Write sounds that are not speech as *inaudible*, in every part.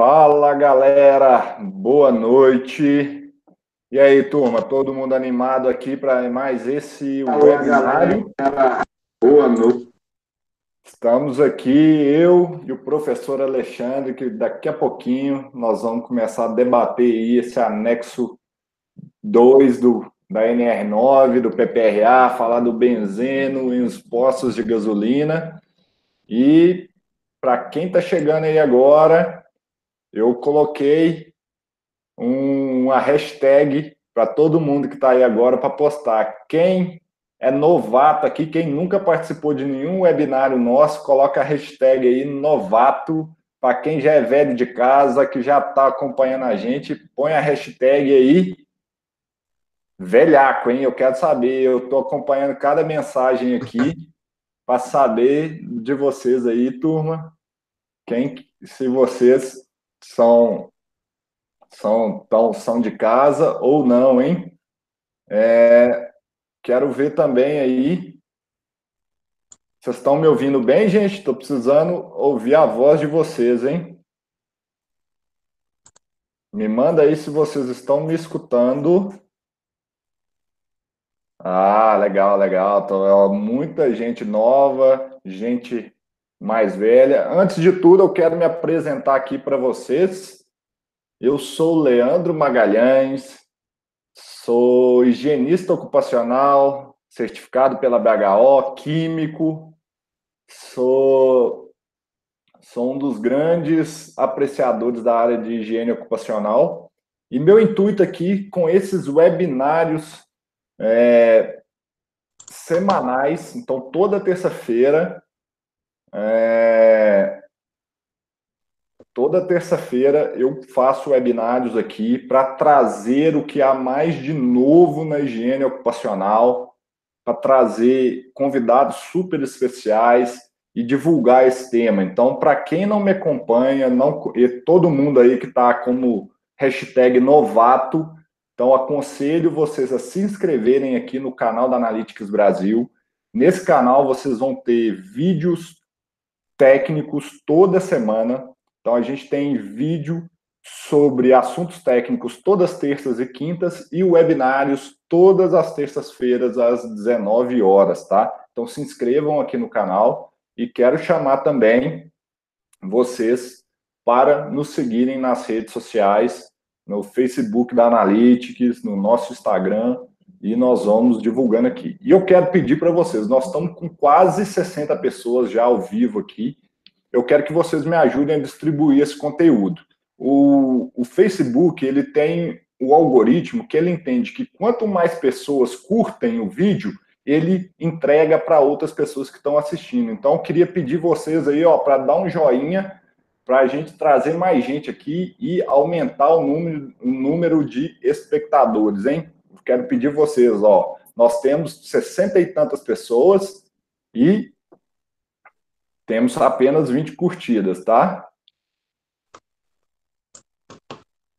Fala galera, boa noite. E aí, turma, todo mundo animado aqui para mais esse Fala, webinário? Galera. Boa noite. Estamos aqui, eu e o professor Alexandre, que daqui a pouquinho nós vamos começar a debater esse anexo 2 do, da NR9, do PPRA, falar do benzeno e os postos de gasolina. E para quem está chegando aí agora, eu coloquei uma hashtag para todo mundo que está aí agora para postar. Quem é novato aqui, quem nunca participou de nenhum webinário nosso, coloca a hashtag aí novato. Para quem já é velho de casa, que já está acompanhando a gente, põe a hashtag aí velhaco, hein? Eu quero saber, eu estou acompanhando cada mensagem aqui para saber de vocês aí, turma. Quem, se vocês são são tão, são de casa ou não, hein? É, quero ver também aí. Vocês estão me ouvindo bem, gente? Estou precisando ouvir a voz de vocês, hein? Me manda aí se vocês estão me escutando. Ah, legal, legal. Então, muita gente nova, gente mais velha. Antes de tudo, eu quero me apresentar aqui para vocês. Eu sou Leandro Magalhães, sou higienista ocupacional, certificado pela BHO, químico, sou, sou um dos grandes apreciadores da área de higiene ocupacional. E meu intuito aqui com esses webinários é, semanais, então toda terça-feira, é, toda terça-feira eu faço webinários aqui para trazer o que há mais de novo na higiene ocupacional, para trazer convidados super especiais e divulgar esse tema. Então, para quem não me acompanha, não, e todo mundo aí que está como hashtag novato, então aconselho vocês a se inscreverem aqui no canal da Analytics Brasil. Nesse canal vocês vão ter vídeos técnicos toda semana. Então a gente tem vídeo sobre assuntos técnicos todas terças e quintas e webinários todas as terças-feiras às 19 horas, tá? Então se inscrevam aqui no canal e quero chamar também vocês para nos seguirem nas redes sociais, no Facebook da Analytics, no nosso Instagram, e nós vamos divulgando aqui. E eu quero pedir para vocês, nós estamos com quase 60 pessoas já ao vivo aqui. Eu quero que vocês me ajudem a distribuir esse conteúdo. O, o Facebook, ele tem o algoritmo que ele entende que quanto mais pessoas curtem o vídeo, ele entrega para outras pessoas que estão assistindo. Então, eu queria pedir vocês aí, ó, para dar um joinha, para a gente trazer mais gente aqui e aumentar o número, o número de espectadores, hein? Quero pedir vocês, ó, nós temos 60 e tantas pessoas e temos apenas 20 curtidas, tá?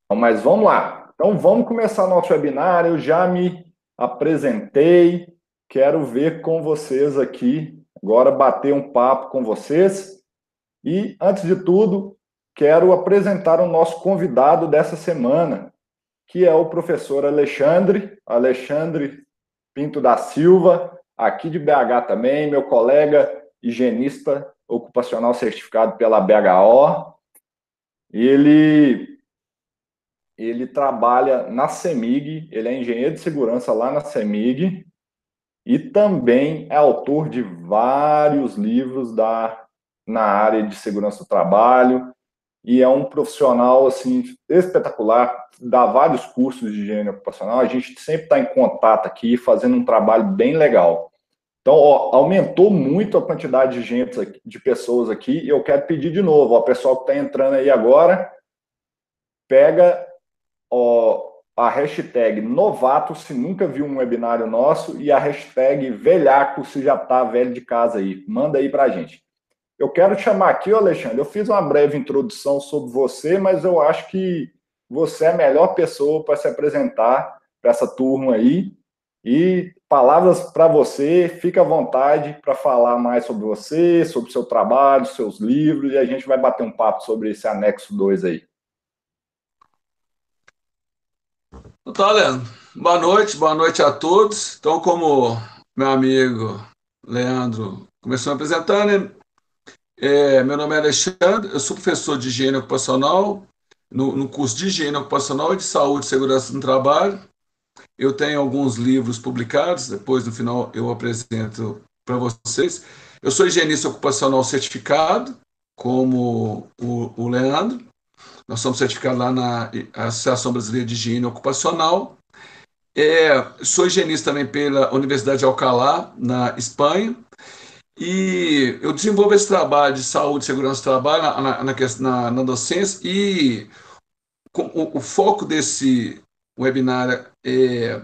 Então, mas vamos lá. Então, vamos começar nosso webinar. Eu já me apresentei. Quero ver com vocês aqui, agora bater um papo com vocês. E, antes de tudo, quero apresentar o nosso convidado dessa semana, que é o professor Alexandre, Alexandre Pinto da Silva, aqui de BH também, meu colega higienista ocupacional certificado pela BHO. Ele ele trabalha na CEMIG, ele é engenheiro de segurança lá na CEMIG e também é autor de vários livros da na área de segurança do trabalho, e é um profissional assim espetacular, dá vários cursos de higiene ocupacional. A gente sempre está em contato aqui, fazendo um trabalho bem legal. Então, ó, aumentou muito a quantidade de gente, aqui, de pessoas aqui. E eu quero pedir de novo, ó, pessoal que está entrando aí agora, pega ó, a hashtag novato se nunca viu um webinário nosso e a hashtag velhaco se já está velho de casa aí. Manda aí para a gente. Eu quero chamar aqui, Alexandre, eu fiz uma breve introdução sobre você, mas eu acho que você é a melhor pessoa para se apresentar para essa turma aí. E palavras para você, fica à vontade para falar mais sobre você, sobre o seu trabalho, seus livros, e a gente vai bater um papo sobre esse anexo 2 aí. Então tá, Leandro. Boa noite, boa noite a todos. Então, como meu amigo Leandro começou me apresentando, é, meu nome é Alexandre, eu sou professor de higiene ocupacional, no, no curso de higiene ocupacional e de saúde e segurança no trabalho. Eu tenho alguns livros publicados, depois no final eu apresento para vocês. Eu sou higienista ocupacional certificado, como o, o Leandro. Nós somos certificados lá na Associação Brasileira de Higiene Ocupacional. É, sou higienista também pela Universidade de Alcalá, na Espanha. E eu desenvolvo esse trabalho de saúde segurança do trabalho na, na, na, na docência e o, o, foco desse webinar é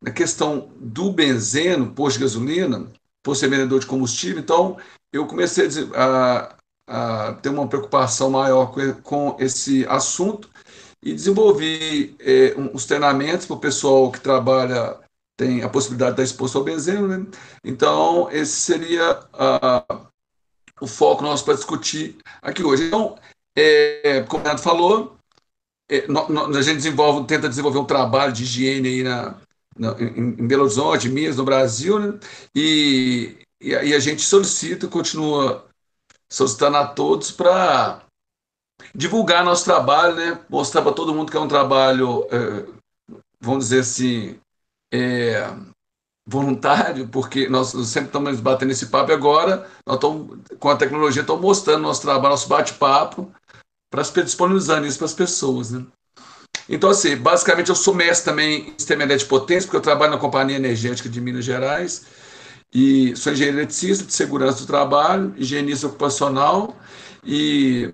na questão do benzeno, posto de gasolina, por ser vendedor de combustível. Então, eu comecei a, a ter uma preocupação maior com, com esse assunto e desenvolvi é, uns treinamentos para o pessoal que trabalha, tem a possibilidade de estar exposto ao benzeno. Né? Então, esse seria o foco nosso para discutir aqui hoje. Então, é, como o Renato falou, é, no, no, a gente desenvolve, tenta desenvolver um trabalho de higiene aí na, na em, em, Belo Horizonte, Minas, no Brasil, né? e, e, e a gente solicita, continua solicitando a todos para divulgar nosso trabalho, né? mostrar para todo mundo que é um trabalho, é, vamos dizer assim, é, voluntário, porque nós sempre estamos batendo esse papo agora nós estamos, com a tecnologia, estamos mostrando nosso trabalho, nosso bate-papo, para disponibilizar isso para as pessoas. Né? Então, assim, basicamente eu sou mestre também em sistema de potência, porque eu trabalho na Companhia Energética de Minas Gerais, e sou engenheiro eletricista de segurança do trabalho, higienista ocupacional e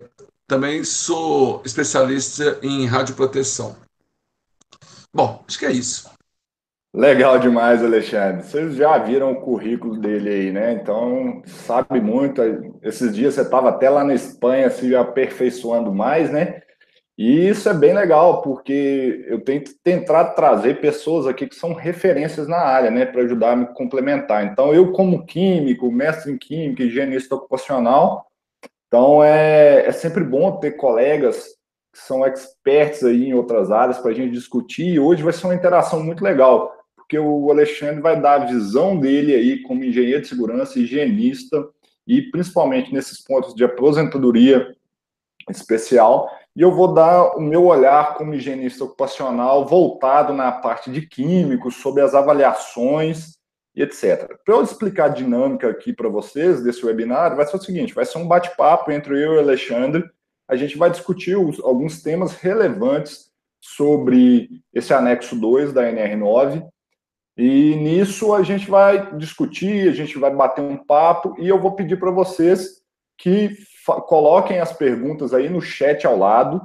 também sou especialista em radioproteção. Bom, acho que é isso. Legal demais, Alexandre. Vocês já viram o currículo dele aí, né? Então, sabe muito. Esses dias você estava até lá na Espanha se aperfeiçoando mais, né? E isso é bem legal, porque eu tento tentar trazer pessoas aqui que são referências na área, né, para ajudar a me complementar. Então, eu, como químico, mestre em química, higienista ocupacional, então é, é sempre bom ter colegas que são experts aí em outras áreas para a gente discutir. E hoje vai ser uma interação muito legal, porque o Alexandre vai dar a visão dele aí como engenheiro de segurança, higienista, e principalmente nesses pontos de aposentadoria especial e eu vou dar o meu olhar como higienista ocupacional voltado na parte de químicos, sobre as avaliações e etc. Para eu explicar a dinâmica aqui para vocês desse webinar, vai ser o seguinte: vai ser um bate-papo entre eu e o Alexandre. A gente vai discutir os, alguns temas relevantes sobre esse anexo 2 da NR9. E nisso a gente vai discutir, a gente vai bater um papo e eu vou pedir para vocês que coloquem as perguntas aí no chat ao lado,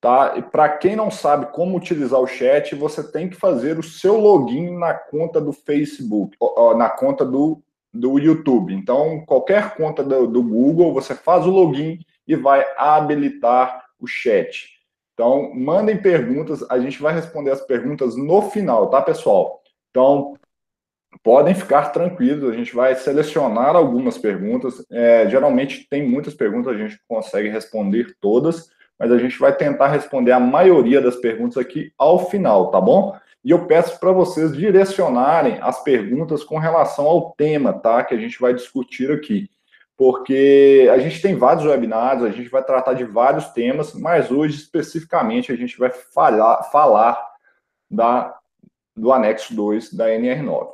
tá? E para quem não sabe como utilizar o chat, você tem que fazer o seu login na conta do Facebook, na conta do, do YouTube. Então, qualquer conta do, do Google, você faz o login e vai habilitar o chat. Então, mandem perguntas, a gente vai responder as perguntas no final, tá, pessoal? Então, podem ficar tranquilos, a gente vai selecionar algumas perguntas. É, geralmente tem muitas perguntas, a gente consegue responder todas, mas a gente vai tentar responder a maioria das perguntas aqui ao final, tá bom? E eu peço para vocês direcionarem as perguntas com relação ao tema, tá? Que a gente vai discutir aqui. Porque a gente tem vários webinários, a gente vai tratar de vários temas, mas hoje especificamente a gente vai falar, falar da, do anexo 2 da NR9.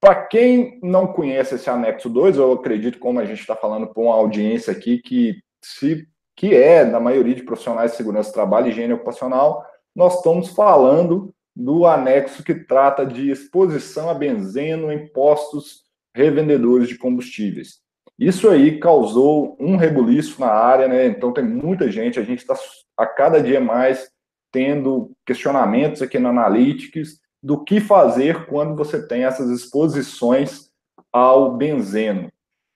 Para quem não conhece esse anexo 2, eu acredito, como a gente está falando para uma audiência aqui que, se, que é, na maioria de profissionais de segurança do trabalho e higiene ocupacional, nós estamos falando do anexo que trata de exposição a benzeno em postos revendedores de combustíveis. Isso aí causou um rebuliço na área, né? Então tem muita gente, a gente está a cada dia mais tendo questionamentos aqui na Analytics do que fazer quando você tem essas exposições ao benzeno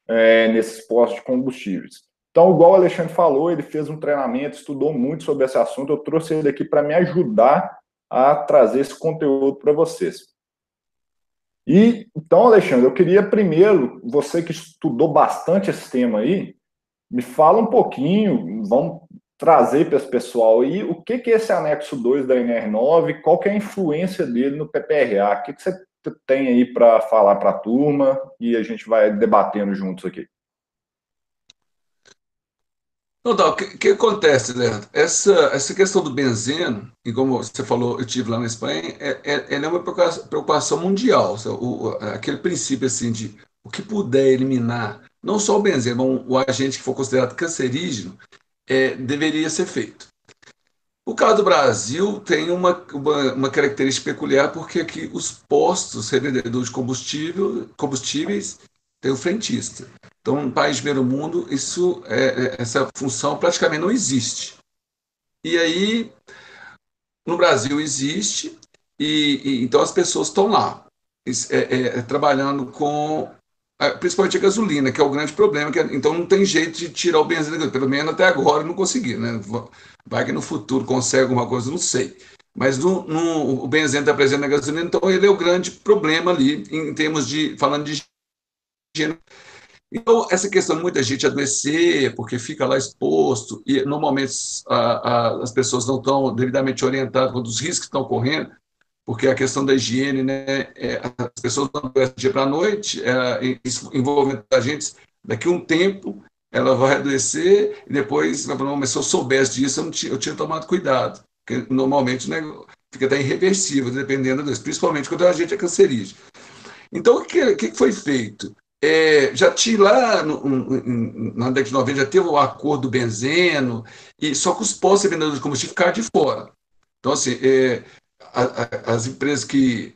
é, nesses postos de combustíveis. Então, igual o Alexandre falou, ele fez um treinamento, estudou muito sobre esse assunto, eu trouxe ele aqui para me ajudar a trazer esse conteúdo para vocês. E então, Alexandre, eu queria primeiro, você que estudou bastante esse tema aí, me fala um pouquinho, vamos trazer para esse pessoal aí o que, que é esse anexo 2 da NR9, qual que é a influência dele no PPRA, o que, que você tem aí para falar para a turma e a gente vai debatendo juntos aqui. Então, o que, que, acontece, Leandro? Essa, essa questão do benzeno, e como você falou, eu tive lá na Espanha, é, é, é uma preocupação mundial. O, aquele princípio assim de o que puder eliminar, não só o benzeno, mas o agente que for considerado cancerígeno, é, deveria ser feito. O caso do Brasil tem uma, uma, uma, característica peculiar, porque aqui os postos revendedores de combustível, combustíveis têm o frentista. Então, no país de primeiro mundo, isso, é, é, essa função praticamente não existe. E aí, no Brasil existe, e, e então as pessoas estão lá, é, é, trabalhando com principalmente a gasolina, que é o grande problema. Que é, então não tem jeito de tirar o benzina, pelo menos até agora não consegui. Né? Vai que no futuro consegue alguma coisa, não sei. Mas no, no, o benzeno está presente na gasolina, então ele é o grande problema ali, em termos de, falando de higiene. Então, essa questão de muita gente adoecer, porque fica lá exposto, e normalmente a, a, as pessoas não estão devidamente orientadas quanto os riscos que estão correndo, porque a questão da higiene, né, é, as pessoas não adoecem dia para a noite, é, isso envolve daqui um tempo ela vai adoecer e depois mas se eu soubesse disso, eu, tinha, eu tinha tomado cuidado, porque normalmente né, fica até irreversível, dependendo disso, principalmente quando a gente é cancerígeno. Então, o que, que foi feito? É, já tinha lá no, no, na década de 90, já teve o acordo do benzeno, e só que os postos vendedores de combustível ficaram de fora. Então, assim, é, as empresas que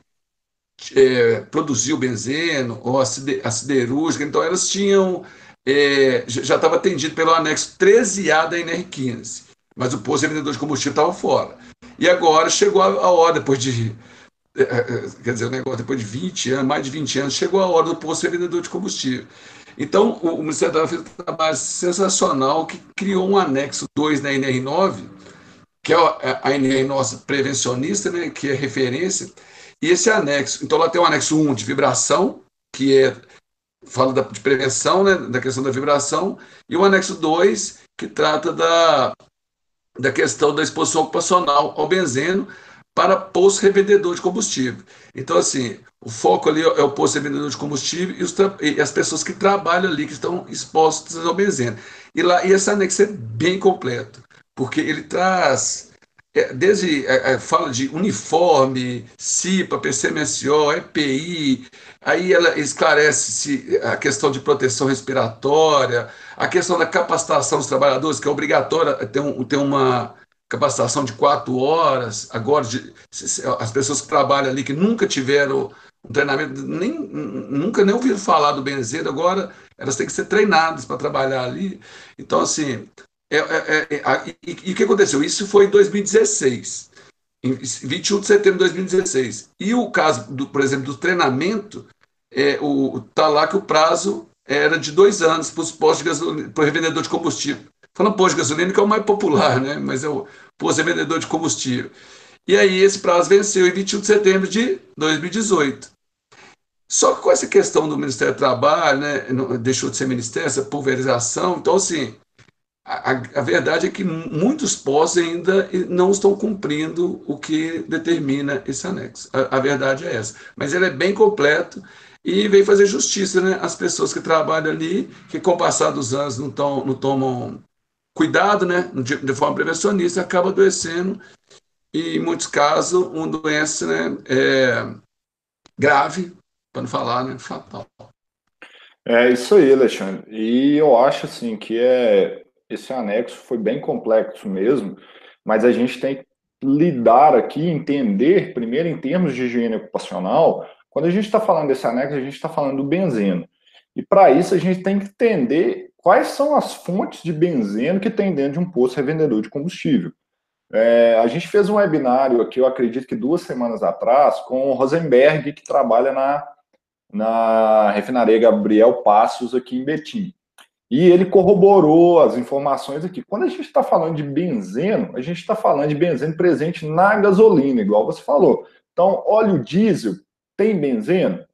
é, produziam benzeno, ou a, siderúrgica, então elas tinham, é, já estava atendido pelo anexo 13A da NR15, mas o posto vendedor de combustível estava fora. E agora chegou a, hora, depois de, é, é, quer dizer, o negócio, depois de 20 anos, mais de 20 anos, chegou a hora do posto vendedor de combustível. Então, o, Ministério da fez um trabalho sensacional que criou um anexo 2 na NR9, que é a ANR nossa prevencionista, né, que é referência, e esse anexo, então lá tem o anexo 1 de vibração, que é fala da, de prevenção, né, da questão da vibração, e o anexo 2, que trata da, da questão da exposição ocupacional ao benzeno para posto revendedor de combustível. Então, assim, o foco ali é o posto revendedor de combustível e, os, e as pessoas que trabalham ali, que estão expostas ao benzeno. E, lá, e esse anexo é bem completo porque ele traz, é, desde é, é, fala de uniforme, CIPA, PCMSO, EPI, aí ela esclarece a questão de proteção respiratória, a questão da capacitação dos trabalhadores, que é obrigatória ter, um, ter uma capacitação de quatro horas, agora de, as pessoas que trabalham ali, que nunca tiveram um treinamento, nem, nunca nem ouviram falar do benzeiro, agora elas têm que ser treinadas para trabalhar ali. Então, assim, é, é, é, é e, o que aconteceu? Isso foi em 2016, em 21 de setembro de 2016. E o caso, do, por exemplo, do treinamento, é, o, tá lá que o prazo era de dois anos para os postos de gasolina, para o revendedor de combustível. Falando posto de gasolina, que é o mais popular, né? mas é o posto revendedor de combustível. E aí esse prazo venceu em 21 de setembro de 2018. Só que com essa questão do Ministério do Trabalho, né, deixou de ser ministério, essa pulverização, então assim, a, a, verdade é que muitos pós ainda não estão cumprindo o que determina esse anexo. A, a, verdade é essa. Mas ele é bem completo e vem fazer justiça né, às pessoas que trabalham ali, que com o passar dos anos não, tão, não tomam cuidado né, de, de forma prevencionista, acaba adoecendo e, em muitos casos, uma doença né, é, grave, para não falar, né, fatal. É isso aí, Alexandre. E eu acho assim que é esse anexo foi bem complexo mesmo, mas a gente tem que lidar aqui, entender, primeiro, em termos de higiene ocupacional, quando a gente está falando desse anexo, a gente está falando do benzeno. E para isso a gente tem que entender quais são as fontes de benzeno que tem dentro de um posto revendedor de combustível. É, a gente fez um webinário aqui, eu acredito que duas semanas atrás, com o Rosenberg, que trabalha na, na refinaria Gabriel Passos aqui em Betim. E ele corroborou as informações aqui. Quando a gente está falando de benzeno, a gente está falando de benzeno presente na gasolina, igual você falou. Então, óleo diesel tem benzeno?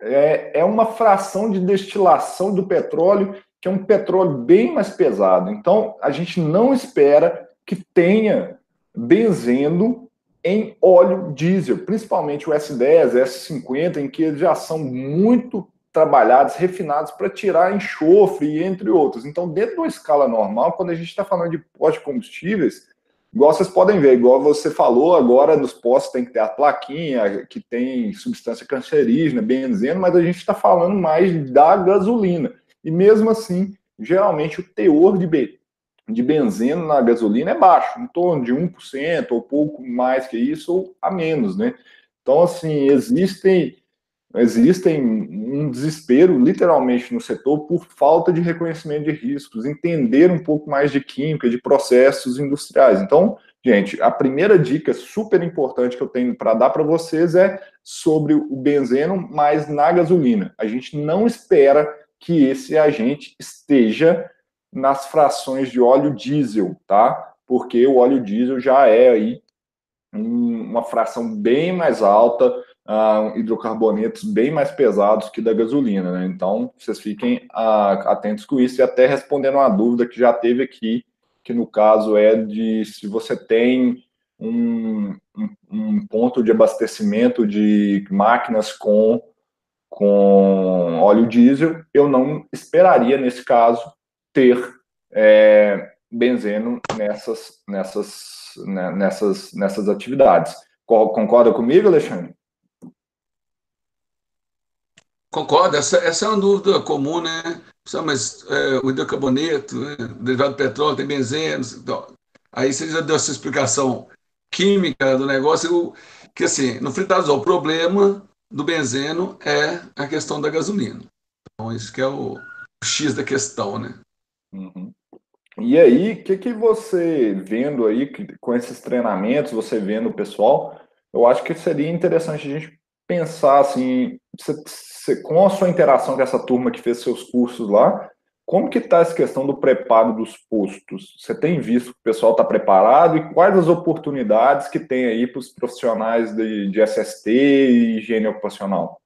É, é uma fração de destilação do petróleo que é um petróleo bem mais pesado. Então, a gente não espera que tenha benzeno em óleo diesel, principalmente o S10, S50, em que eles já são muito trabalhados, refinados para tirar enxofre, entre outros. Então, dentro de uma escala normal, quando a gente está falando de postos de combustíveis, igual vocês podem ver, igual você falou, agora nos postos tem que ter a plaquinha que tem substância cancerígena, benzeno, mas a gente está falando mais da gasolina. E mesmo assim, geralmente o teor de, de benzeno na gasolina é baixo, em torno de 1%, ou pouco mais que isso, ou a menos, né? Então, assim, existem existem um desespero, literalmente, no setor por falta de reconhecimento de riscos, entender um pouco mais de química, de processos industriais. Então, gente, a primeira dica super importante que eu tenho para dar para vocês é sobre o benzeno, mas na gasolina. A gente não espera que esse agente esteja nas frações de óleo diesel, tá? Porque o óleo diesel já é aí uma fração bem mais alta, uh, hidrocarbonetos bem mais pesados que da gasolina, né? Então, vocês fiquem uh, atentos com isso e até respondendo uma dúvida que já teve aqui, que no caso é de se você tem um, um, ponto de abastecimento de máquinas com, com óleo diesel, eu não esperaria, nesse caso, ter é, benzeno nessas, nessas, né, nessas, nessas atividades. Concorda comigo, Alexandre? Concordo, essa, essa é uma dúvida comum, né? Mas é, o hidrocarboneto, né? derivado do petróleo, tem benzeno. Então, aí você já deu essa explicação química do negócio, que assim, no fritazol, o problema do benzeno é a questão da gasolina. Então, isso que é o, o X da questão, né? Uhum. E aí, o que, que você vendo aí com esses treinamentos, você vendo o pessoal, eu acho que seria interessante a gente pensar assim, você, você, com a sua interação com essa turma que fez seus cursos lá, como que está essa questão do preparo dos postos? Você tem visto que o pessoal está preparado e quais as oportunidades que tem aí para os profissionais de, de SST e higiene ocupacional?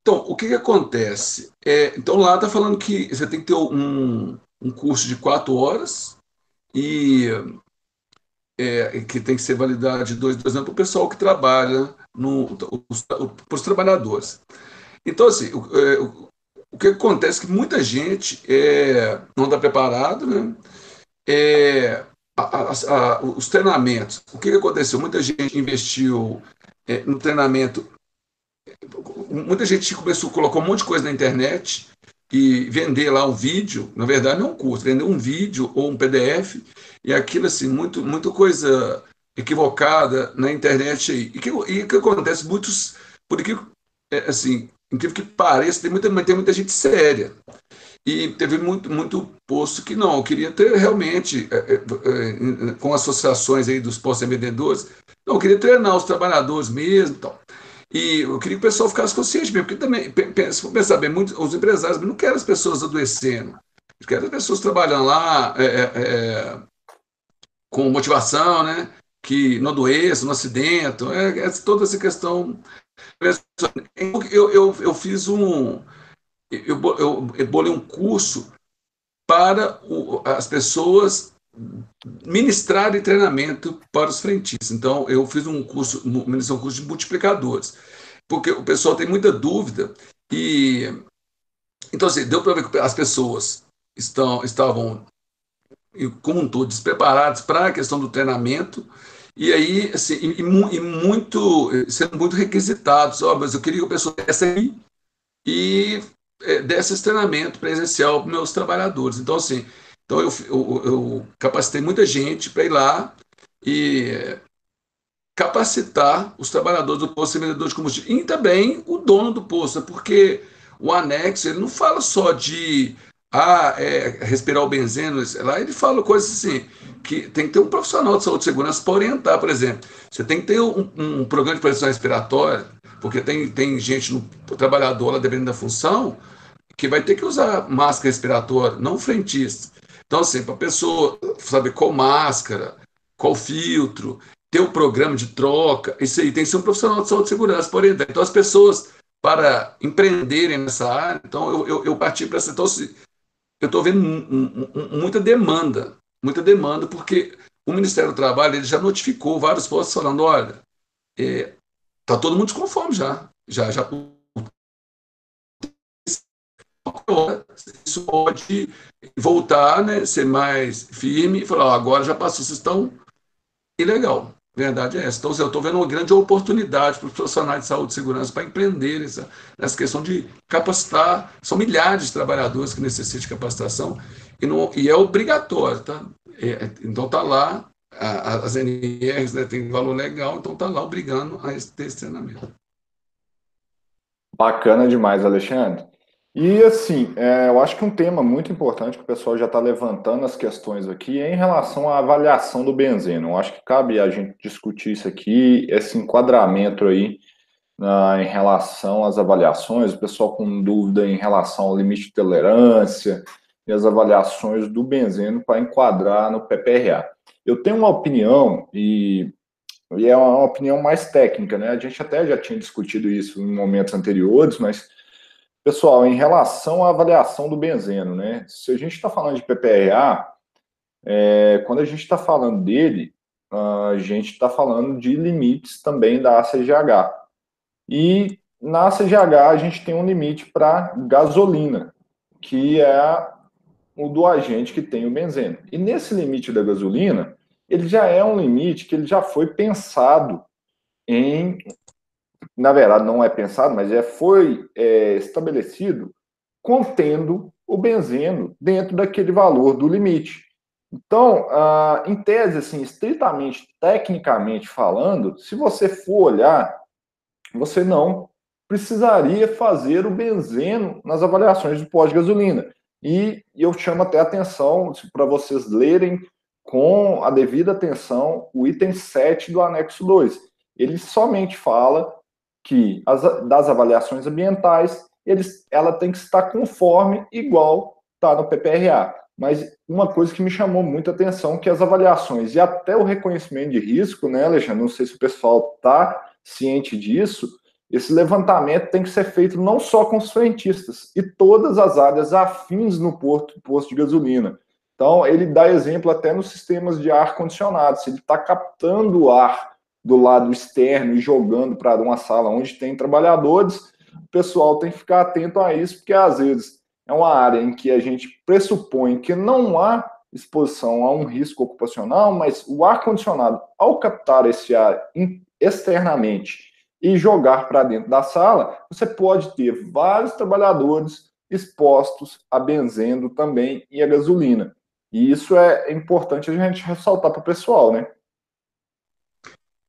Então, o que, que acontece? É, então, lá está falando que você tem que ter um, um curso de quatro horas e é, que tem que ser validado de dois, dois anos para o pessoal que trabalha, para os trabalhadores. Então, assim, o, é, o, que acontece é que muita gente é, não está preparado, né? É, a, a, a, os treinamentos, o que, que aconteceu? Muita gente investiu é, no treinamento, muita gente começou, colocou um monte de coisa na internet e vender lá um vídeo, na verdade não é um curso, vender um vídeo ou um PDF, e aquilo assim, muito, muita coisa equivocada na internet aí. E que, e que acontece? Muitos, por que, é, assim, incrível que pareça, tem muita, tem muita gente séria. E teve muito, muito posto que não, eu queria ter realmente, é, é, com associações aí dos postos vendedores, não, eu queria treinar os trabalhadores mesmo. Então. E eu queria que o pessoal ficasse consciente mesmo, porque também, se for pensar bem, muitos, os empresários não querem as pessoas adoecendo, querem as pessoas trabalhando lá é, é, é, com motivação, né? que não adoeçam, não acidentam, é, é, toda essa questão. Eu, eu, eu fiz um. Eu, eu, eu bolei um curso para o, as pessoas ministrar treinamento para os frentistas. Então, eu fiz um curso, um curso de multiplicadores, porque o pessoal tem muita dúvida e então assim, deu para ver que as pessoas estão estavam como um todo despreparadas para a questão do treinamento e aí assim, e, e muito sendo muito requisitados, ó, mas eu queria que a pessoa desse aí e é, desse esse treinamento presencial para meus trabalhadores. Então assim, então, eu, eu, eu capacitei muita gente para ir lá e capacitar os trabalhadores do posto vendedor de combustível e também o dono do posto, porque o anexo ele não fala só de ah, é, respirar o benzeno, lá ele fala coisas assim, que tem que ter um profissional de saúde e segurança para orientar, por exemplo. Você tem que ter um, um programa de prevenção respiratória, porque tem, tem gente, no, trabalhador lá, dependendo da função, que vai ter que usar máscara respiratória, não frentista. Então, assim, para a pessoa saber qual máscara, qual filtro, ter o um programa de troca, isso aí tem que ser um profissional de saúde e segurança para orientar. Então, as pessoas para empreenderem nessa área. Então, eu, eu, eu parti para essa. Então, eu estou vendo muita demanda, muita demanda, porque o Ministério do Trabalho ele já notificou vários postos falando: olha, está é, tá todo mundo desconforme já. Já, já isso pode voltar, né, ser mais firme e falar, agora já passou, vocês estão ilegal. Verdade é essa. Então, eu estou vendo uma grande oportunidade para os profissionais de saúde e segurança para empreender essa, nessa questão de capacitar. São milhares de trabalhadores que necessitam de capacitação e, não, e é obrigatório. Tá? É, então, está lá, a, as NRs né, têm valor legal, então está lá obrigando a esse treinamento. Bacana demais, Alexandre. E assim, é, eu acho que um tema muito importante que o pessoal já está levantando as questões aqui é em relação à avaliação do benzeno. Eu acho que cabe a gente discutir isso aqui, esse enquadramento aí uh, em relação às avaliações, o pessoal com dúvida em relação ao limite de tolerância e as avaliações do benzeno para enquadrar no PPRA. Eu tenho uma opinião e, e é uma opinião mais técnica, né? A gente até já tinha discutido isso em momentos anteriores, mas Pessoal, em relação à avaliação do benzeno, né? Se a gente está falando de PPRA, é, quando a gente está falando dele, a gente está falando de limites também da ACGH. E na ACGH a gente tem um limite para gasolina, que é o do agente que tem o benzeno. E nesse limite da gasolina, ele já é um limite que ele já foi pensado em na verdade não é pensado, mas é, foi é, estabelecido contendo o benzeno dentro daquele valor do limite. Então, ah, em tese, assim, estritamente tecnicamente falando, se você for olhar, você não precisaria fazer o benzeno nas avaliações do pós-gasolina. E eu chamo até atenção para vocês lerem com a devida atenção o item 7 do anexo 2. Ele somente fala que as, das avaliações ambientais, eles, ela tem que estar conforme igual está no PPRA. Mas uma coisa que me chamou muita atenção que as avaliações e até o reconhecimento de risco, né, Alexandre? Não sei se o pessoal está ciente disso. Esse levantamento tem que ser feito não só com os frentistas e todas as áreas afins no porto, posto de gasolina. Então, ele dá exemplo até nos sistemas de ar condicionado. Se ele está captando o ar do lado externo e jogando para uma sala onde tem trabalhadores, o pessoal tem que ficar atento a isso, porque às vezes é uma área em que a gente pressupõe que não há exposição a um risco ocupacional, mas o ar-condicionado, ao captar esse ar externamente e jogar para dentro da sala, você pode ter vários trabalhadores expostos a benzendo também e a gasolina. E isso é importante a gente ressaltar para o pessoal, né?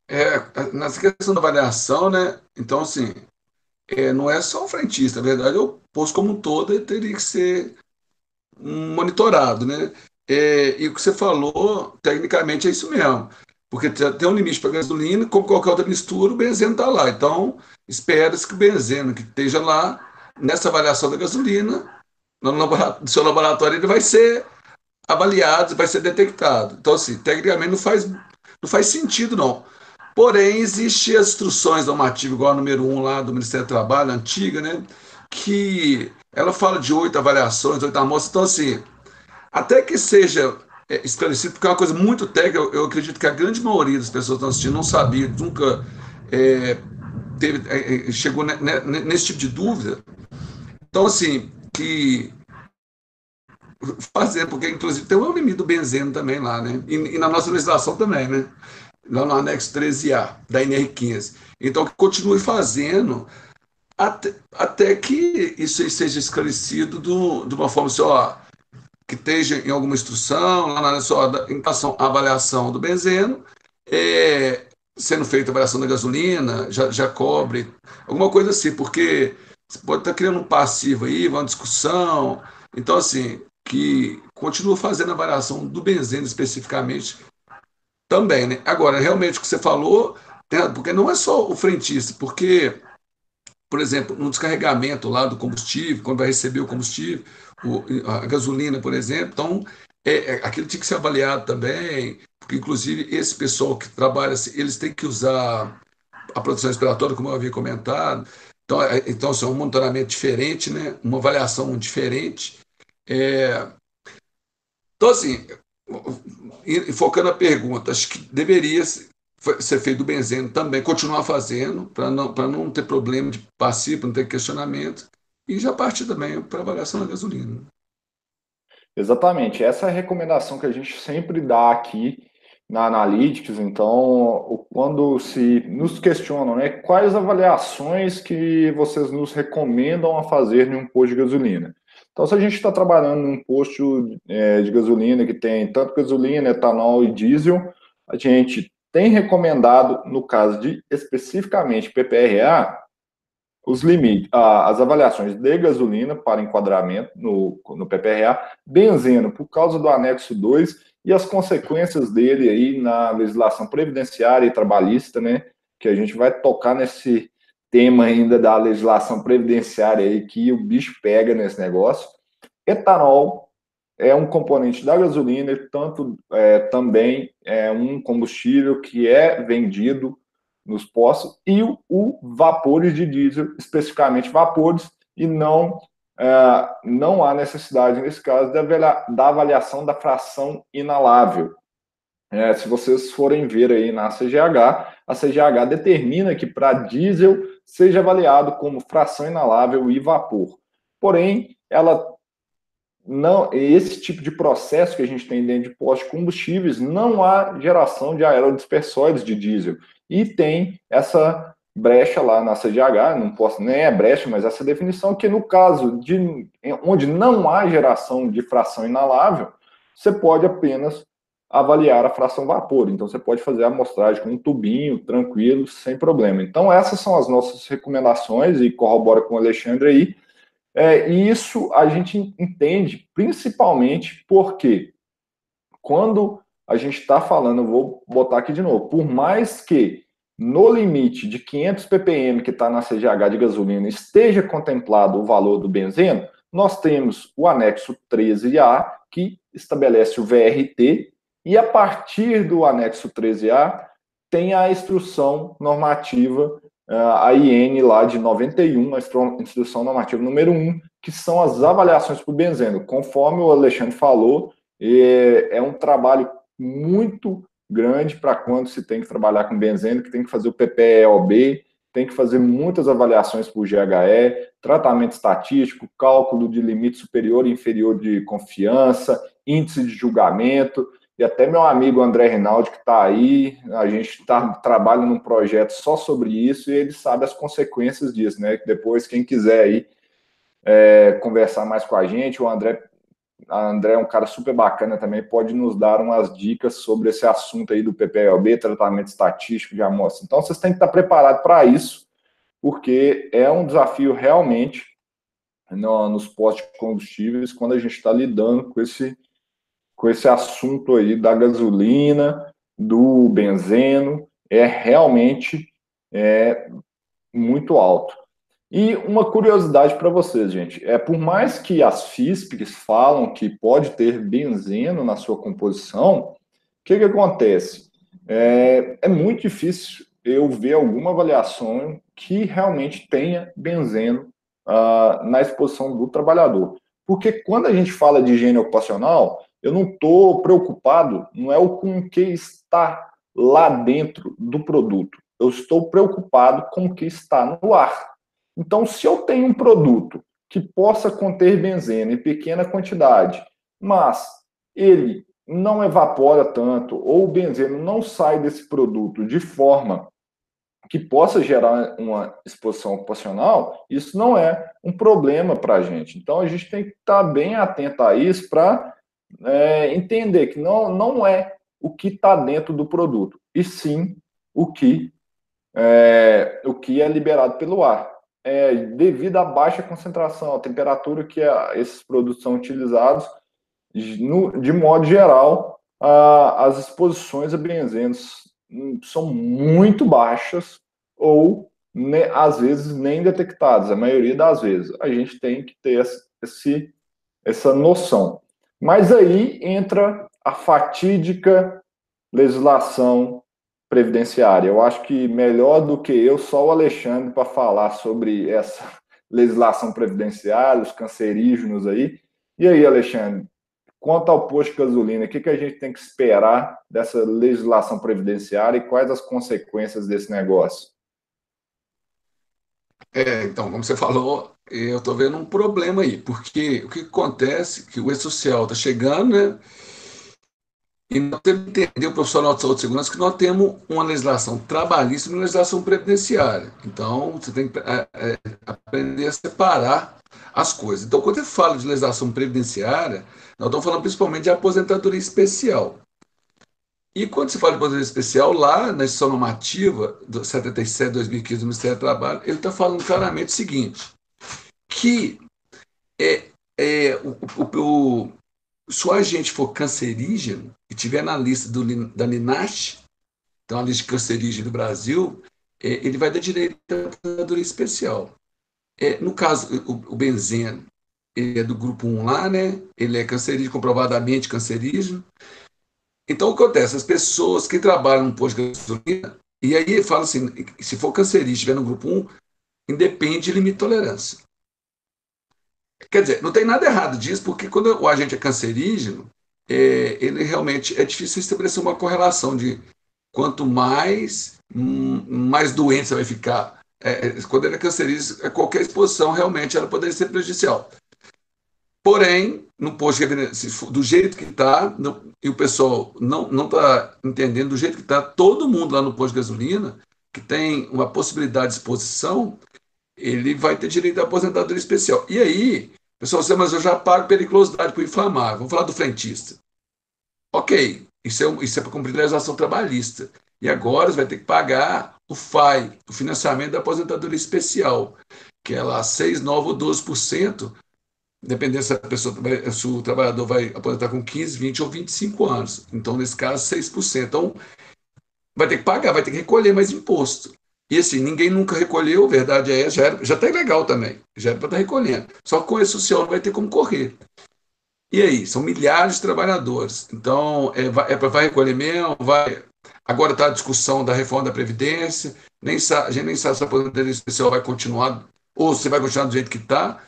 É, nessa questão da avaliação, né? Então, assim, é, não é só o frentista, na verdade, o posto como um todo teria que ser monitorado, né? É, e o que você falou, tecnicamente, é isso mesmo. Porque tem um limite para gasolina, como qualquer outra mistura, o benzeno está lá. Então, espera-se que o benzeno que esteja lá, nessa avaliação da gasolina, no, no seu laboratório, ele vai ser avaliado, vai ser detectado. Então, assim, tecnicamente não faz, não faz sentido, não. Porém, existem as instruções normativas, igual a número 1 lá do Ministério do Trabalho, antiga, né? Que ela fala de oito avaliações, oito amostras. Então, assim, até que seja é, esclarecido, porque é uma coisa muito técnica, eu, eu, acredito que a grande maioria das pessoas que estão assistindo não sabia, nunca é, teve, é, é chegou nesse tipo de dúvida. Então, assim, que fazer, porque inclusive tem um limite do benzeno também lá, né? E, e na nossa legislação também, né? Lá no anexo 13A da NR15. Então, continue fazendo até, até que isso seja esclarecido do, de uma forma só que esteja em alguma instrução, lá na só em relação à avaliação do benzeno, é, sendo feita a avaliação da gasolina, já, já cobre, alguma coisa assim, porque você pode estar criando um passivo aí, uma discussão. Então, assim, que continua fazendo a avaliação do benzeno especificamente também, né? Agora, realmente o que você falou, porque não é só o frentista, porque, por exemplo, no descarregamento lá do combustível, quando vai receber o combustível, o, a gasolina, por exemplo, então é, é, aquilo tinha que ser avaliado também, porque inclusive esse pessoal que trabalha, eles têm que usar a proteção respiratória, como eu havia comentado. Então, é, então assim, é um monitoramento diferente, né? uma avaliação diferente. É... Então, assim, focando a pergunta, acho que deveria ser feito o benzeno também, continuar fazendo, para não, não ter problema de passivo, não ter questionamento, e já partir também para avaliação da gasolina. Exatamente, essa é a recomendação que a gente sempre dá aqui na Analytics. Então, quando se nos questionam, né, quais avaliações que vocês nos recomendam a fazer em um posto de gasolina? Então, se a gente está trabalhando num posto é, de gasolina que tem tanto gasolina, etanol e diesel, a gente tem recomendado, no caso de especificamente PPRA, os limites, as avaliações de gasolina para enquadramento no, no PPRA, benzeno por causa do anexo 2 e as consequências dele aí na legislação previdenciária e trabalhista, né? Que a gente vai tocar nesse tema ainda da legislação previdenciária aí que o bicho pega nesse negócio. Etanol é um componente da gasolina e tanto é, também é um combustível que é vendido nos postos e o, o vapores de diesel, especificamente vapores, e não é, não há necessidade nesse caso da, avaliação da fração inalável. É, se vocês forem ver aí na CGH, a CGH determina que para diesel seja avaliado como fração inalável e vapor. Porém, ela não esse tipo de processo que a gente tem dentro de postos de combustíveis não há geração de aerodispersóides de diesel e tem essa brecha lá na CGH, não posso nem é brecha, mas essa definição que no caso de onde não há geração de fração inalável, você pode apenas avaliar a fração vapor. Então, você pode fazer a amostragem com um tubinho, tranquilo, sem problema. Então, essas são as nossas recomendações e corrobora com o Alexandre aí. É, e isso a gente entende principalmente porque quando a gente está falando, vou botar aqui de novo, por mais que no limite de 500 ppm que está na CGH de gasolina esteja contemplado o valor do benzeno, nós temos o anexo 13A que estabelece o VRT e a partir do anexo 13A, tem a instrução normativa, a IN lá de 91, a instrução normativa número 1, que são as avaliações por benzeno. Conforme o Alexandre falou, é um trabalho muito grande para quando se tem que trabalhar com benzeno, que tem que fazer o PPEOB, tem que fazer muitas avaliações por GHE, tratamento estatístico, cálculo de limite superior e inferior de confiança, índice de julgamento e até meu amigo André Rinaldi, que está aí, a gente tá, trabalha num projeto só sobre isso e ele sabe as consequências disso, né? Depois, quem quiser aí é, conversar mais com a gente, o André, a André é um cara super bacana também, pode nos dar umas dicas sobre esse assunto aí do PPLB, tratamento estatístico de amostra. Então, vocês têm que estar preparados para isso, porque é um desafio realmente no, nos postos de combustíveis quando a gente está lidando com esse com esse assunto aí da gasolina, do benzeno, é realmente é, muito alto. E uma curiosidade para vocês, gente, é por mais que as FISPs falam que pode ter benzeno na sua composição, o que, que acontece? É, é muito difícil eu ver alguma avaliação que realmente tenha benzeno uh, na exposição do trabalhador. Porque quando a gente fala de higiene ocupacional, eu não estou preocupado, não é o com o que está lá dentro do produto. Eu estou preocupado com o que está no ar. Então, se eu tenho um produto que possa conter benzeno em pequena quantidade, mas ele não evapora tanto, ou o benzeno não sai desse produto de forma que possa gerar uma exposição ocupacional, isso não é um problema para a gente. Então, a gente tem que estar bem atento a isso para é, entender que não, não é o que está dentro do produto, e sim o que é, o que é liberado pelo ar. É, devido à baixa concentração, a temperatura que a, esses produtos são utilizados, no, de modo geral, a, as exposições a benzenos são muito baixas ou ne, às vezes nem detectadas, a maioria das vezes. A gente tem que ter esse, essa noção. Mas aí entra a fatídica legislação previdenciária. Eu acho que melhor do que eu, só o Alexandre para falar sobre essa *laughs* legislação previdenciária, os cancerígenos aí. E aí, Alexandre, quanto ao posto de gasolina, o que, que a gente tem que esperar dessa legislação previdenciária e quais as consequências desse negócio? É, então, como você falou, eu estou vendo um problema aí, porque o que acontece é que o E-Social está chegando, né? E nós temos que entender, o profissional de saúde e segurança, que nós temos uma legislação trabalhista e uma legislação previdenciária. Então, você tem que é, é, aprender a separar as coisas. Então, quando você fala de legislação previdenciária, nós estamos falando principalmente de aposentadoria especial. E quando se fala de aposentadoria especial, lá na instituição normativa do 77 2015 do Ministério do Trabalho, ele está falando claramente o seguinte, que é, é, o, o, o, se o agente for cancerígeno e tiver na lista do, da LINASH, então a lista de cancerígeno do Brasil, é, ele vai dar direito à aposentadoria especial. É, no caso, o, o benzeno, ele é do grupo 1 lá, né? Ele é cancerígeno, comprovadamente cancerígeno. Então, o que acontece? As pessoas que trabalham no posto de gasolina, e aí fala assim, se for cancerígeno, estiver no grupo 1, independe de limite de tolerância. Quer dizer, não tem nada errado disso, porque quando o agente é cancerígeno, é, ele realmente é difícil estabelecer uma correlação de quanto mais, hum, mais doente você vai ficar. É, quando ele é cancerígeno, qualquer exposição realmente ela poderia ser prejudicial. Porém, no posto do jeito que está, e o pessoal não está entendendo do jeito que está, todo mundo lá no posto de gasolina, que tem uma possibilidade de exposição, ele vai ter direito à aposentadoria especial. E aí, o pessoal diz, mas eu já pago periculosidade por inflamar. Vamos falar do frentista. Ok, isso é, isso é para cumprir a legislação trabalhista. E agora você vai ter que pagar o FAI, o financiamento da aposentadoria especial, que é lá 6, 9 ou 12%, dependendo se pessoa, se o trabalhador vai aposentar com 15, 20 ou 25 anos. Então, nesse caso, 6%. Então, vai ter que pagar, vai ter que recolher mais imposto. E assim, ninguém nunca recolheu, verdade é, já, era, já tá legal também, já era para estar tá recolhendo. Só que com esse social não vai ter como correr. E aí, são milhares de trabalhadores. Então, é, é para vai recolher mesmo, vai. Agora está a discussão da reforma da Previdência, nem a gente nem sabe se a aposentadoria especial vai continuar, ou se vai continuar do jeito que está.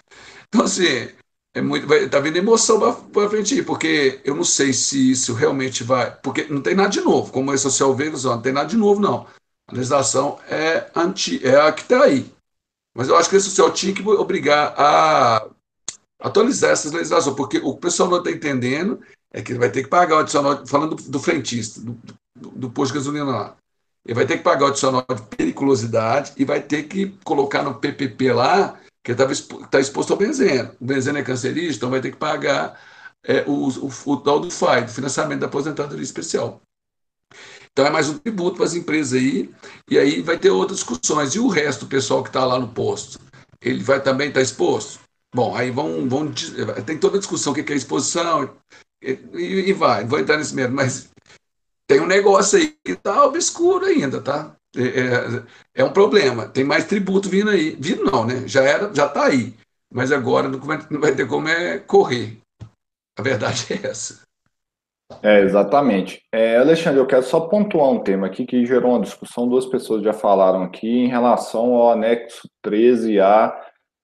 Então, assim, é muito, vai, tá vindo emoção para frente porque eu não sei se isso realmente vai. Porque não tem nada de novo, como esse social veio, não tem nada de novo, não. A legislação é, anti, é a que está aí. Mas eu acho que esse social tinha que obrigar a atualizar essas legislações, porque o pessoal não está entendendo é que ele vai ter que pagar o adicional, falando do, do frentista, do, do, do posto de gasolina lá. Ele vai ter que pagar o adicional de periculosidade e vai ter que colocar no PPP lá que está tá exposto ao benzeno. O benzeno é cancerígeno, então vai ter que pagar é, o, o, o tal do FAI, do financiamento da aposentadoria especial. Então é mais um tributo para as empresas aí, e aí vai ter outras discussões. E o resto do pessoal que está lá no posto, ele vai também estar tá exposto? Bom, aí vão, vão. Tem toda a discussão o que é exposição, e, e vai, vou entrar nesse mesmo, mas tem um negócio aí que está obscuro ainda, tá? É, é, é, um problema. Tem mais tributo vindo aí. Vindo não, né? Já era, já está aí. Mas agora não vai, não vai ter como é correr. A verdade é essa. É, exatamente. É, Alexandre, eu quero só pontuar um tema aqui que gerou uma discussão, duas pessoas já falaram aqui, em relação ao anexo 13A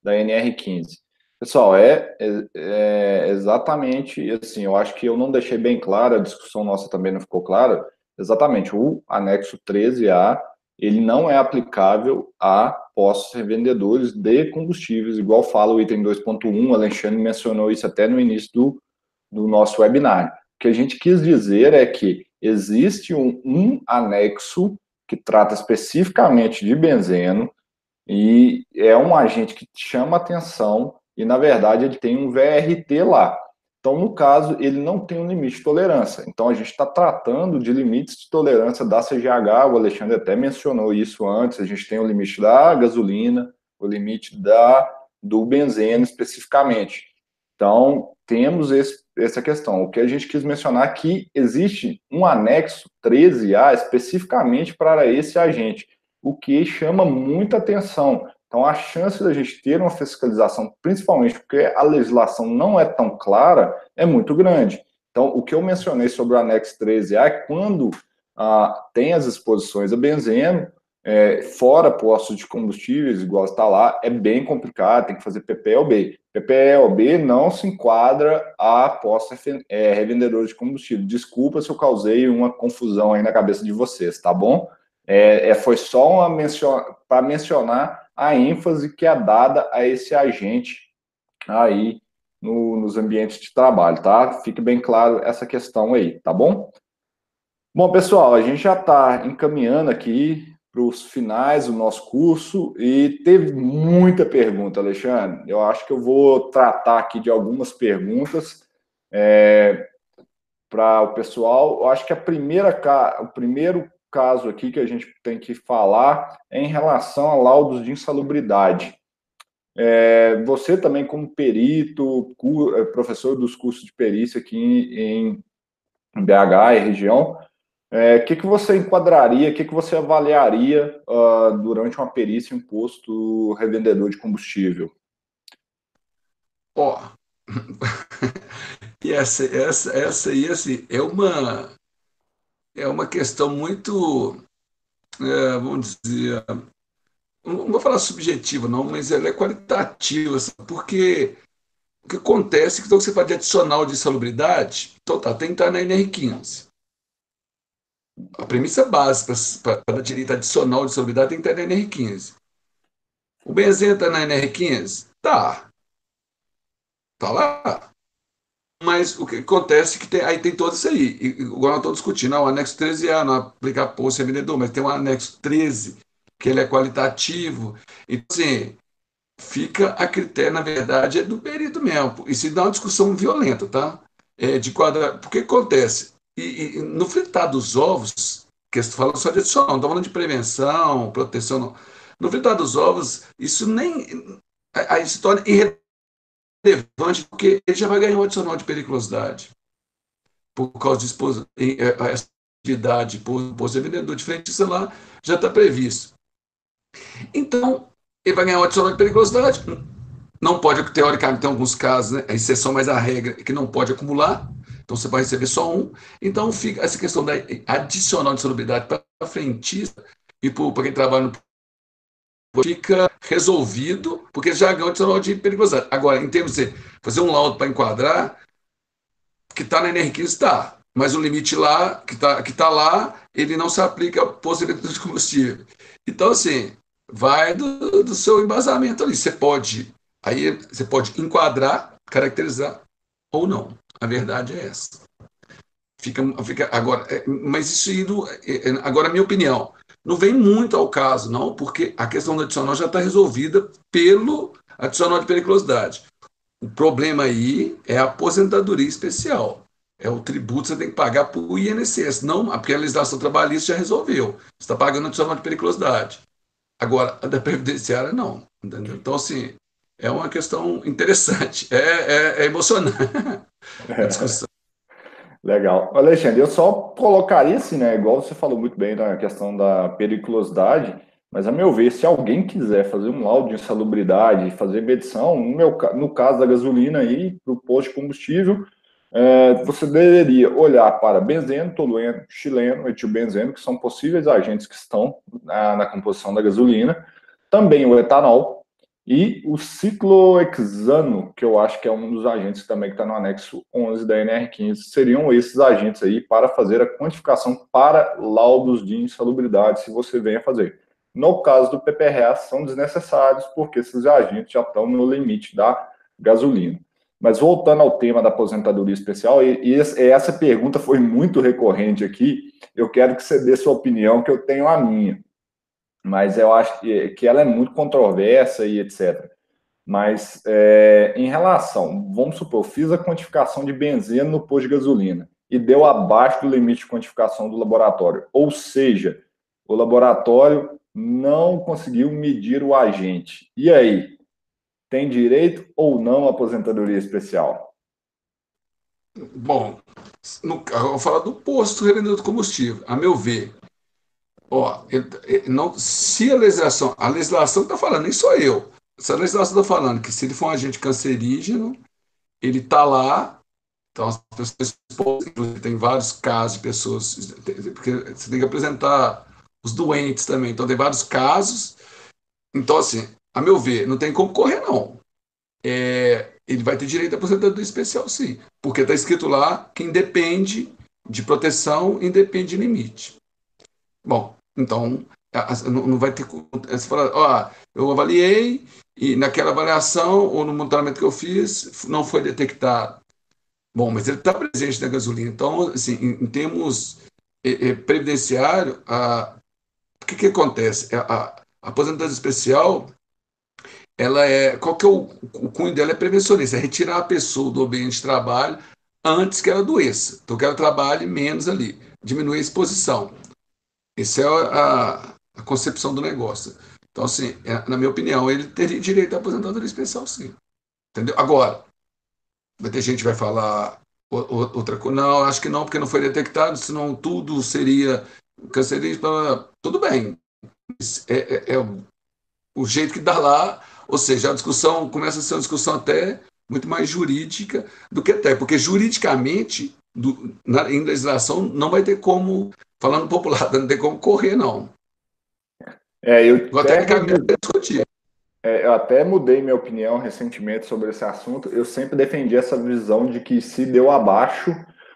da NR15. Pessoal, é, é, é, exatamente assim, eu acho que eu não deixei bem claro, a discussão nossa também não ficou clara, exatamente, o anexo 13A, ele não é aplicável a postos revendedores de combustíveis, igual fala o item 2.1, Alexandre mencionou isso até no início do, do nosso webinar. O que a gente quis dizer é que existe um, um anexo que trata especificamente de benzeno e é um agente que chama atenção e, na verdade, ele tem um VRT lá. Então, no caso, ele não tem um limite de tolerância. Então, a gente está tratando de limites de tolerância da CGH, o Alexandre até mencionou isso antes, a gente tem o limite da gasolina, o limite da, do benzeno especificamente. Então, temos esse essa questão. O que a gente quis mencionar é que existe um anexo 13A especificamente para esse agente, o que chama muita atenção. Então, a chance da gente ter uma fiscalização, principalmente porque a legislação não é tão clara, é muito grande. Então, o que eu mencionei sobre o anexo 13A é quando ah, tem as exposições a benzeno, é, fora postos de combustíveis, igual está lá, é bem complicado, tem que fazer PPLB. PPLB não se enquadra a posta é, revendedor de combustível. Desculpa se eu causei uma confusão aí na cabeça de vocês, tá bom? É, é foi só para mencionar a ênfase que é dada a esse agente aí no, nos ambientes de trabalho, tá? Fique bem claro essa questão aí, tá bom? Bom, pessoal, a gente já está encaminhando aqui para os finais do nosso curso e teve muita pergunta, Alexandre. Eu acho que eu vou tratar aqui de algumas perguntas é, para o pessoal. Eu acho que a primeira, o primeiro caso aqui que a gente tem que falar é em relação a laudos de insalubridade. É, você também, como perito, é, professor dos cursos de perícia aqui em, BH e região, o é, que, que você enquadraria, o que, que você avaliaria uh, durante uma perícia em posto revendedor de combustível? Ó, oh. *laughs* essa, essa, essa aí, assim, é uma, é uma questão muito, é, vamos dizer, não vou falar subjetiva, não, mas ela é qualitativa, porque o que acontece é que quando você fala de adicional de insalubridade, então tá, tem que estar na NR15 a premissa básica para direito adicional de solidariedade tem que estar na NR15. O benzeno está na NR15? Tá. Tá lá. Mas o que acontece é que tem, aí tem todo isso aí. Igual nós estamos discutindo, ah, o anexo 13 é não aplicar posto vendedor, mas tem um anexo 13, que ele é qualitativo. Então, assim, fica a critério, na verdade, é do perito mesmo. Isso dá uma discussão violenta, tá? É, de quadra... Porque acontece? E, e, no fritar dos ovos, que você fala só de adicional, não estou falando de prevenção, proteção, não. No fritar dos ovos, isso nem. Aí se torna irrelevante, porque ele já vai ganhar um adicional de periculosidade. Por causa de expos... É, essa atividade, por, ser vendedor diferente, sei lá, já está previsto. Então, ele vai ganhar um adicional de periculosidade. Não pode, teoricamente, tem alguns casos, né, a exceção, mas a regra é que não pode acumular. Então você vai receber só um. Então fica essa questão da adicional de salubridade para frentista e para quem trabalha no fica resolvido, porque já ganhou de periculosidade. Agora, em termos de fazer um laudo para enquadrar, que está na NR15 está, mas o limite lá, que está que tá lá, ele não se aplica ao posto de combustível. Então, assim, vai do, do seu embasamento ali. Você pode, aí você pode enquadrar, caracterizar ou não. A verdade é essa. Fica, fica agora, é, mas isso indo, é, é, agora minha opinião, não vem muito ao caso, não, porque a questão do adicional já está resolvida pelo adicional de periculosidade. O problema aí é a aposentadoria especial. É o tributo que você tem que pagar para o INSS. Não, porque a legislação trabalhista já resolveu. Você está pagando adicional de periculosidade. Agora, a da previdenciária, não. Entendeu? Então, assim, é uma questão interessante, é, é, é emocionante *laughs* a discussão. Legal. Alexandre, eu só colocaria assim, né? Igual você falou muito bem na questão da periculosidade, mas a meu ver, se alguém quiser fazer um laudo de insalubridade, fazer medição, no, meu, no caso da gasolina aí, para o posto de combustível, é, você deveria olhar para benzeno, tolueno, chileno, etilbenzeno, que são possíveis agentes que estão na, na composição da gasolina, também o etanol, e o ciclohexano, que eu acho que é um dos agentes também que está no anexo 11 da NR15, seriam esses agentes aí para fazer a quantificação para laudos de insalubridade, se você venha fazer. No caso do PPRA, são desnecessários, porque esses agentes já estão no limite da gasolina. Mas voltando ao tema da aposentadoria especial, e, e essa pergunta foi muito recorrente aqui, eu quero que você dê sua opinião, que eu tenho a minha mas eu acho que, que ela é muito controversa e etc. Mas é, em relação, vamos supor, eu fiz a quantificação de benzeno no posto de gasolina e deu abaixo do limite de quantificação do laboratório. Ou seja, o laboratório não conseguiu medir o agente. E aí? Tem direito ou não à aposentadoria especial? Bom, no, eu vou falar do posto revendedor de combustível. A meu ver, Ó, não, se a legislação, a legislação está falando, nem sou eu. Se a legislação está falando que se ele for um agente cancerígeno, ele está lá Então, as pessoas tem vários casos de pessoas, porque você tem que apresentar os doentes também. Então, tem vários casos. Então, assim, a meu ver, não tem como correr, não. É, ele vai ter direito à aposentadoria especial, sim. Porque está escrito lá que independe de proteção, independe de limite. Bom, então, não vai ter. Você fala, ó, eu avaliei e naquela avaliação ou no monitoramento que eu fiz não foi detectado Bom, mas ele está presente na gasolina. Então, assim, em, termos é, é, previdenciário, a, o que, que acontece? A, a, a aposentadoria especial, ela é, qual que é o, o cunho dela? É prevencionista, é retirar a pessoa do ambiente de trabalho antes que ela adoeça. Então, que ela trabalhe menos ali, diminuir a exposição. Essa é a, a concepção do negócio. Então, assim, é, na minha opinião, ele teria direito à aposentadoria especial, sim. Entendeu? Agora, Vai ter gente que vai falar outra coisa. Não, acho que não, porque não foi detectado, senão tudo seria cancerígeno. Tudo bem. É, é, é, o jeito que dá lá, ou seja, a discussão começa a ser uma discussão até muito mais jurídica do que até, porque juridicamente, do, na, em legislação, não vai ter como, falando popular, *laughs* não tem como correr, não. É, eu Vou até discutir. É, eu até mudei minha opinião recentemente sobre esse assunto. Eu sempre defendi essa visão de que se deu abaixo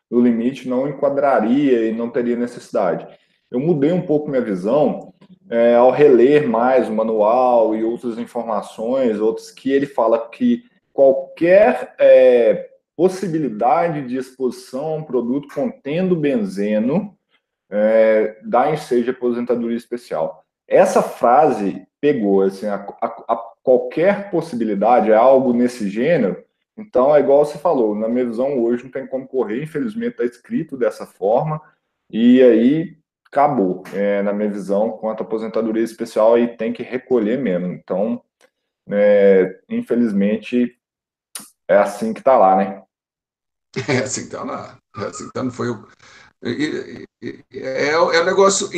do limite, não enquadraria e não teria necessidade. Eu mudei um pouco minha visão é, ao reler mais o manual e outras informações, outros que ele fala que qualquer é, possibilidade de exposição a um produto contendo benzeno é, dá ensejo de aposentadoria especial. Essa frase pegou, assim, a, a, a qualquer possibilidade, é algo nesse gênero, então é igual você falou, na minha visão hoje não tem como correr, infelizmente está escrito dessa forma, e aí acabou, é, na minha visão, quanto à aposentadoria especial, aí tem que recolher mesmo, então, é, infelizmente, é assim que está lá, né? *laughs* É assim que está lá, é assim que tá, não foi o... É, é, é um negócio,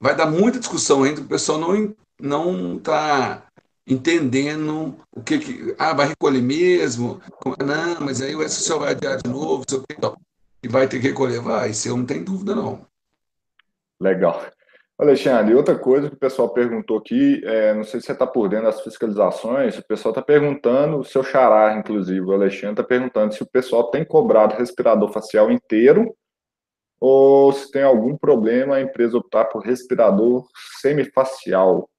vai dar muita discussão ainda, o pessoal não não está entendendo o que, que ah, vai recolher mesmo, não, mas aí o SSL vai adiar de novo, sei o que, então, e vai ter que recolher, vai, isso eu não tenho dúvida não. Legal. Alexandre, outra coisa que o pessoal perguntou aqui, é, não sei se você está por dentro das fiscalizações, o pessoal está perguntando, o seu xará, inclusive, o Alexandre está perguntando se o pessoal tem cobrado respirador facial inteiro ou se tem algum problema a empresa optar por respirador semifacial.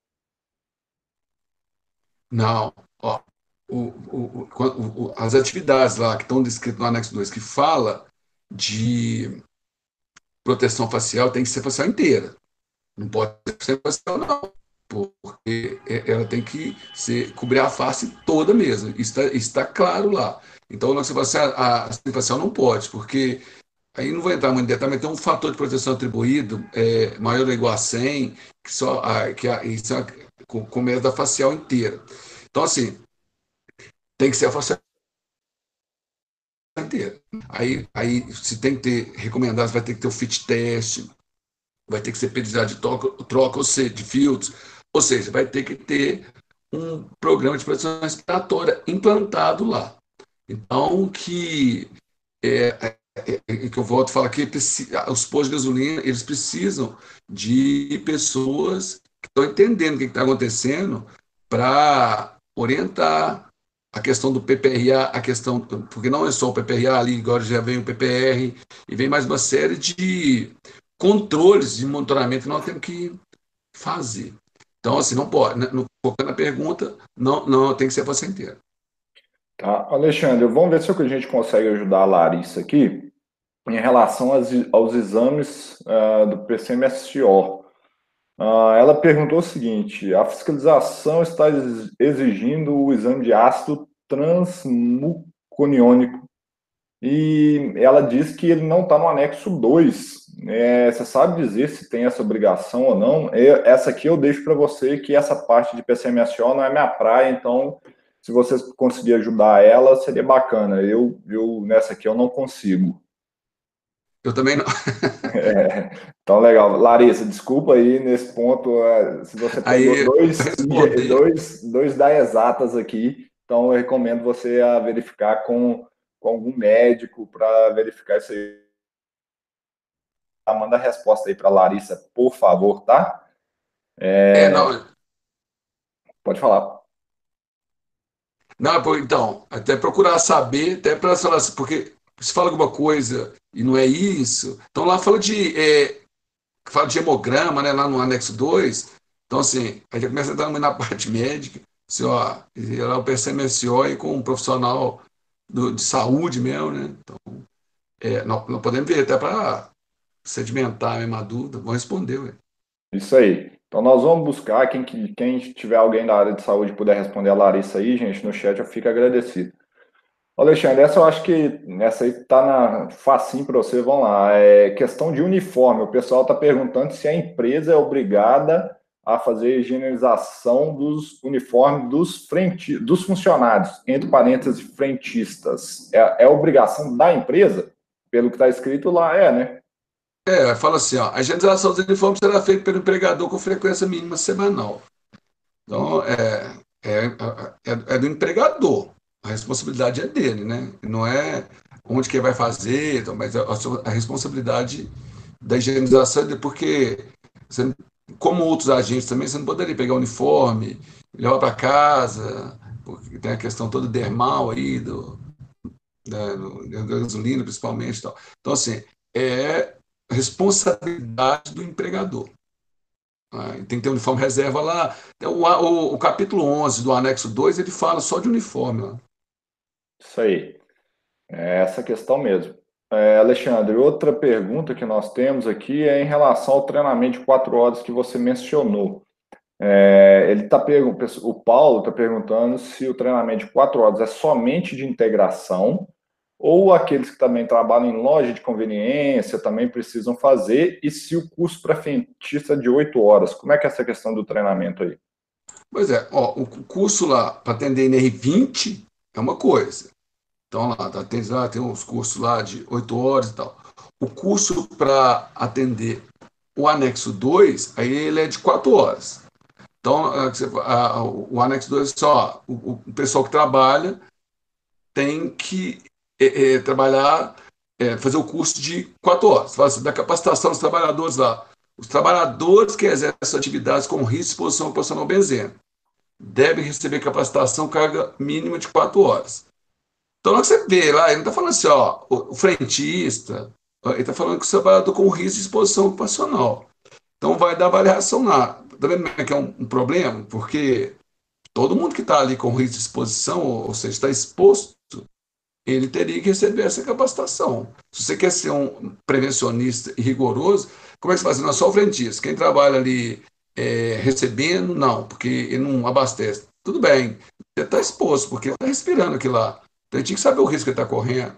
Não, ó, o, o, o, as atividades lá que estão descritas no anexo 2, que fala de proteção facial, tem que ser facial inteira. Não pode ser facial, não. Porque é, ela tem que ser, cobrir a face toda mesmo. Isso está, está claro lá. Então, a facial, a, a facial não pode, porque aí não vou entrar muito em detalhe, mas tem um fator de proteção atribuído é, maior ou igual a 100, que, só, a, que a, isso é com, com medo da facial inteira. Então, assim, tem que ser a facial inteira. Aí, aí se tem que ter recomendado, vai ter que ter o fit test, vai ter que ser periodicidade de troca, troca ou seja, de filtros, ou seja, vai ter que ter um programa de proteção respiratória implantado lá. Então, que, é, é, é, que eu volto a falar que os postos de gasolina, eles precisam de pessoas que estão entendendo o que está acontecendo para orientar a questão do PPRA, a questão, porque não é só o PPRA ali, agora já vem o PPR, e vem mais uma série de controles de monitoramento que nós temos que fazer. Então, assim, não pode, né, no, focando na pergunta, não, não tem que ser você inteira. Tá, Alexandre, vamos ver se a gente consegue ajudar a Larissa aqui em relação aos, aos exames uh, do PCMSO. Ah, ela perguntou o seguinte: a fiscalização está exigindo o exame de ácido transmuconiônico e ela diz que ele não está no anexo 2. É, você sabe dizer se tem essa obrigação ou não? Eu, essa aqui eu deixo para você, que essa parte de PCMSO não é minha praia, então se vocês conseguirem ajudar ela, seria bacana. Eu, eu nessa aqui eu não consigo. Eu também não. é, então, legal. Larissa, desculpa aí nesse ponto, é, se você pegou aí, dois, dois, dois da exatas aqui, então eu recomendo você a verificar com, com algum médico para verificar isso aí. Manda a resposta aí para Larissa, por favor, tá? É... é, não. Pode falar. Não, então, até procurar saber, até para falar assim, porque se fala alguma coisa e não é isso, então lá fala de é, fala de hemograma, né, lá no anexo 2, então assim, a gente começa a entrar na *laughs* parte médica, assim, ó, e lá o PCMSO e com um profissional do, de saúde mesmo, né, então, é, nós, nós podemos ver até para sedimentar uma dúvida, vão responder, ué. Isso aí. Então nós vamos buscar, quem, quem tiver alguém da área de saúde puder responder a Larissa aí, gente, no chat eu fico agradecido. Alexandre, essa eu acho que essa aí tá na facinho para você, vamos lá. É questão de uniforme. O pessoal está perguntando se a empresa é obrigada a fazer higienização dos uniformes dos, frente, dos funcionários, entre parênteses, frentistas. É, é obrigação da empresa? Pelo que está escrito lá, é, né? É, fala assim, ó, a higienização dos uniformes será feita pelo empregador com frequência mínima semanal. Então, é, é, é, é do empregador. A responsabilidade é dele, né? Não é onde que ele vai fazer, então, mas a, a responsabilidade da higienização é porque, você, como outros agentes também, você não poderia pegar o uniforme, levar para casa, porque tem a questão toda dermal aí, do, da, do, da gasolina principalmente. Tal. Então, assim, é responsabilidade do empregador. Ah, tem que ter uniforme reserva lá. O, o, o, capítulo 11 do anexo 2, ele fala só de uniforme. Lá. Isso aí. É essa questão mesmo. É, Alexandre, outra pergunta que nós temos aqui é em relação ao treinamento de quatro horas que você mencionou. É, ele tá o Paulo está perguntando se o treinamento de quatro horas é somente de integração ou aqueles que também trabalham em loja de conveniência também precisam fazer, e se o curso para frentista é de oito horas, como é que é essa questão do treinamento aí? Pois é, ó, o curso lá para atender NR20 é uma coisa. Então lá, tá, tem, lá tem uns cursos lá de oito horas e tal. O curso para atender o anexo 2, aí ele é de quatro horas. Então, o anexo 2 é só o, o pessoal que trabalha tem que é, é, trabalhar, é, fazer o curso de quatro horas, assim, da capacitação dos trabalhadores lá. Os trabalhadores que exercem atividades com risco de exposição ocupacional benzeno devem receber capacitação carga mínima de quatro horas. Então, você vê lá, ele não está falando assim, ó, o frentista, ele está falando que o trabalhador com risco de exposição ocupacional. Então, vai dar variação lá. Está vendo que é um, um problema? Porque todo mundo que está ali com risco de exposição, ou seja, está exposto, ele teria que receber essa capacitação. Se você quer ser um prevencionista e rigoroso, como é que você faz? Não é só o frentista. Quem trabalha ali é, recebendo, não, porque ele não abastece. Tudo bem, você está exposto, porque ele está respirando aquilo lá. Então ele tinha que saber o risco que ele está correndo.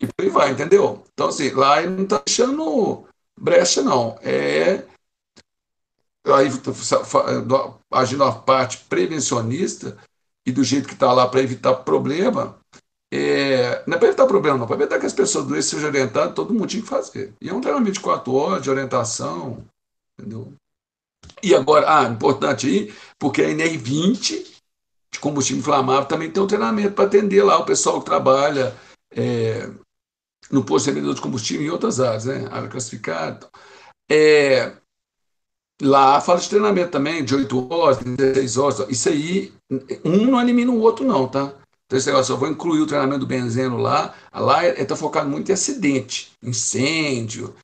E por aí vai, entendeu? Então, assim, lá ele não está deixando brecha, não. É. Aí, agindo a parte prevencionista e do jeito que está lá para evitar problema, é, não é para evitar problema, não. Para evitar que as pessoas doentes sejam orientadas, todo mundo tinha que fazer. E é um treinamento de quatro horas de orientação, entendeu? E agora, ah, importante aí, porque a ENER 20 de combustível inflamável também tem um treinamento para atender lá o pessoal que trabalha é, no posto de de combustível em outras áreas, né? Área classificada. É, lá fala de treinamento também, de 8 horas, 16 horas. Isso aí, um não elimina o outro, não, tá? Então, esse negócio, eu vou incluir o treinamento do benzeno lá. Lá está focado muito em acidente, incêndio,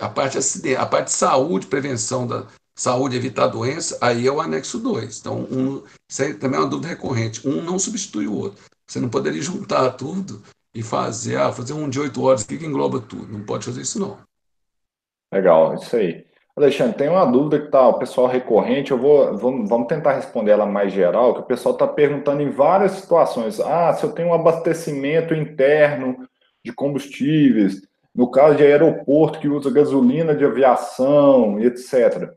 a parte, acidente, a parte de saúde, prevenção da saúde, evitar doença, aí é o anexo 2. Então, um, isso aí também é uma dúvida recorrente. Um não substitui o outro. Você não poderia juntar tudo e fazer, ah, fazer um de oito horas que engloba tudo. Não pode fazer isso, não. Legal, isso aí. Alexandre, tem uma dúvida que tá o pessoal recorrente, eu vou, vamos, vamos tentar responder ela mais geral, que o pessoal está perguntando em várias situações. Ah, se eu tenho um abastecimento interno de combustíveis, no caso de aeroporto que usa gasolina de aviação, etc.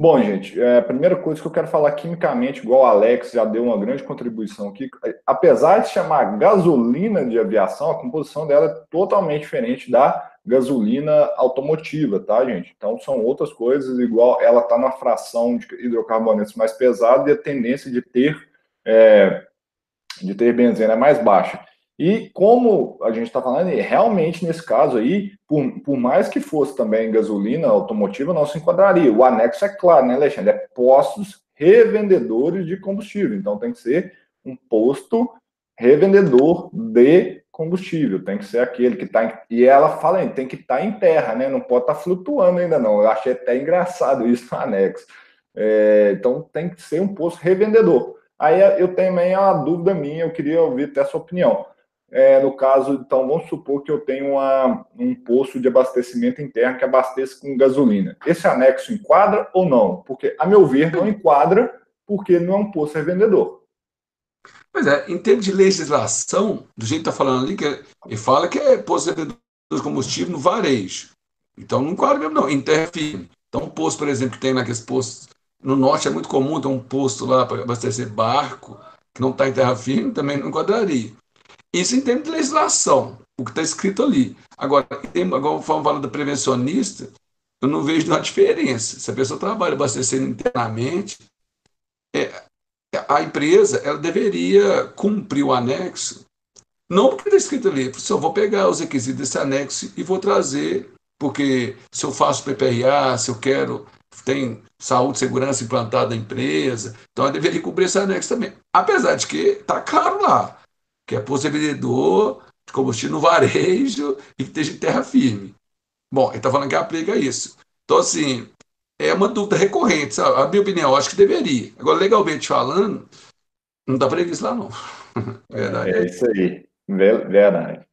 Bom, gente, é, a primeira coisa que eu quero falar quimicamente, igual o Alex já deu uma grande contribuição aqui, apesar de chamar gasolina de aviação, a composição dela é totalmente diferente da gasolina automotiva, tá, gente? Então são outras coisas, igual ela está na fração de hidrocarbonetos mais pesada e a tendência de ter é, de ter benzena é mais baixa. E como a gente está falando, realmente nesse caso aí, por, por mais que fosse também gasolina automotiva, não se enquadraria. O anexo é claro, né, Alexandre? É postos revendedores de combustível. Então tem que ser um posto revendedor de combustível. Tem que ser aquele que está. E ela fala, tem que estar tá em terra, né? Não pode estar tá flutuando ainda, não. Eu achei até engraçado isso no anexo. É, então tem que ser um posto revendedor. Aí eu tenho também uma dúvida minha, eu queria ouvir até a sua opinião. É, no caso, então, vamos supor que eu tenho uma, um posto de abastecimento interno que abasteça com gasolina. Esse anexo enquadra ou não? Porque, a meu ver, não enquadra porque não é um posto revendedor. Pois é, em termos de legislação, do jeito que está falando ali, que ele fala que é posto revendedor de combustível no varejo. Então não enquadra mesmo, não, em terra firme. Então, um posto, por exemplo, que tem naqueles postos. No norte é muito comum ter um posto lá para abastecer barco, que não está em terra firme, também não enquadraria. Isso em termos de legislação, o que está escrito ali. Agora, em, agora falando da prevencionista, eu não vejo nenhuma diferença. Se a pessoa trabalha abastecendo internamente, é, a empresa ela deveria cumprir o anexo, não porque está escrito ali, eu vou pegar os requisitos desse anexo e vou trazer, porque se eu faço PPRA, se eu quero, tem saúde segurança implantada na empresa, então eu deveria cumprir esse anexo também. Apesar de que está claro lá, que é possibilidade de combustível no varejo e que esteja em terra firme. Bom, ele está falando que aplica isso. Então, assim, é uma dúvida recorrente, sabe? A minha opinião, acho que deveria. Agora, legalmente falando, não está previsto lá, não. *laughs* Verdade. É isso aí, verdade.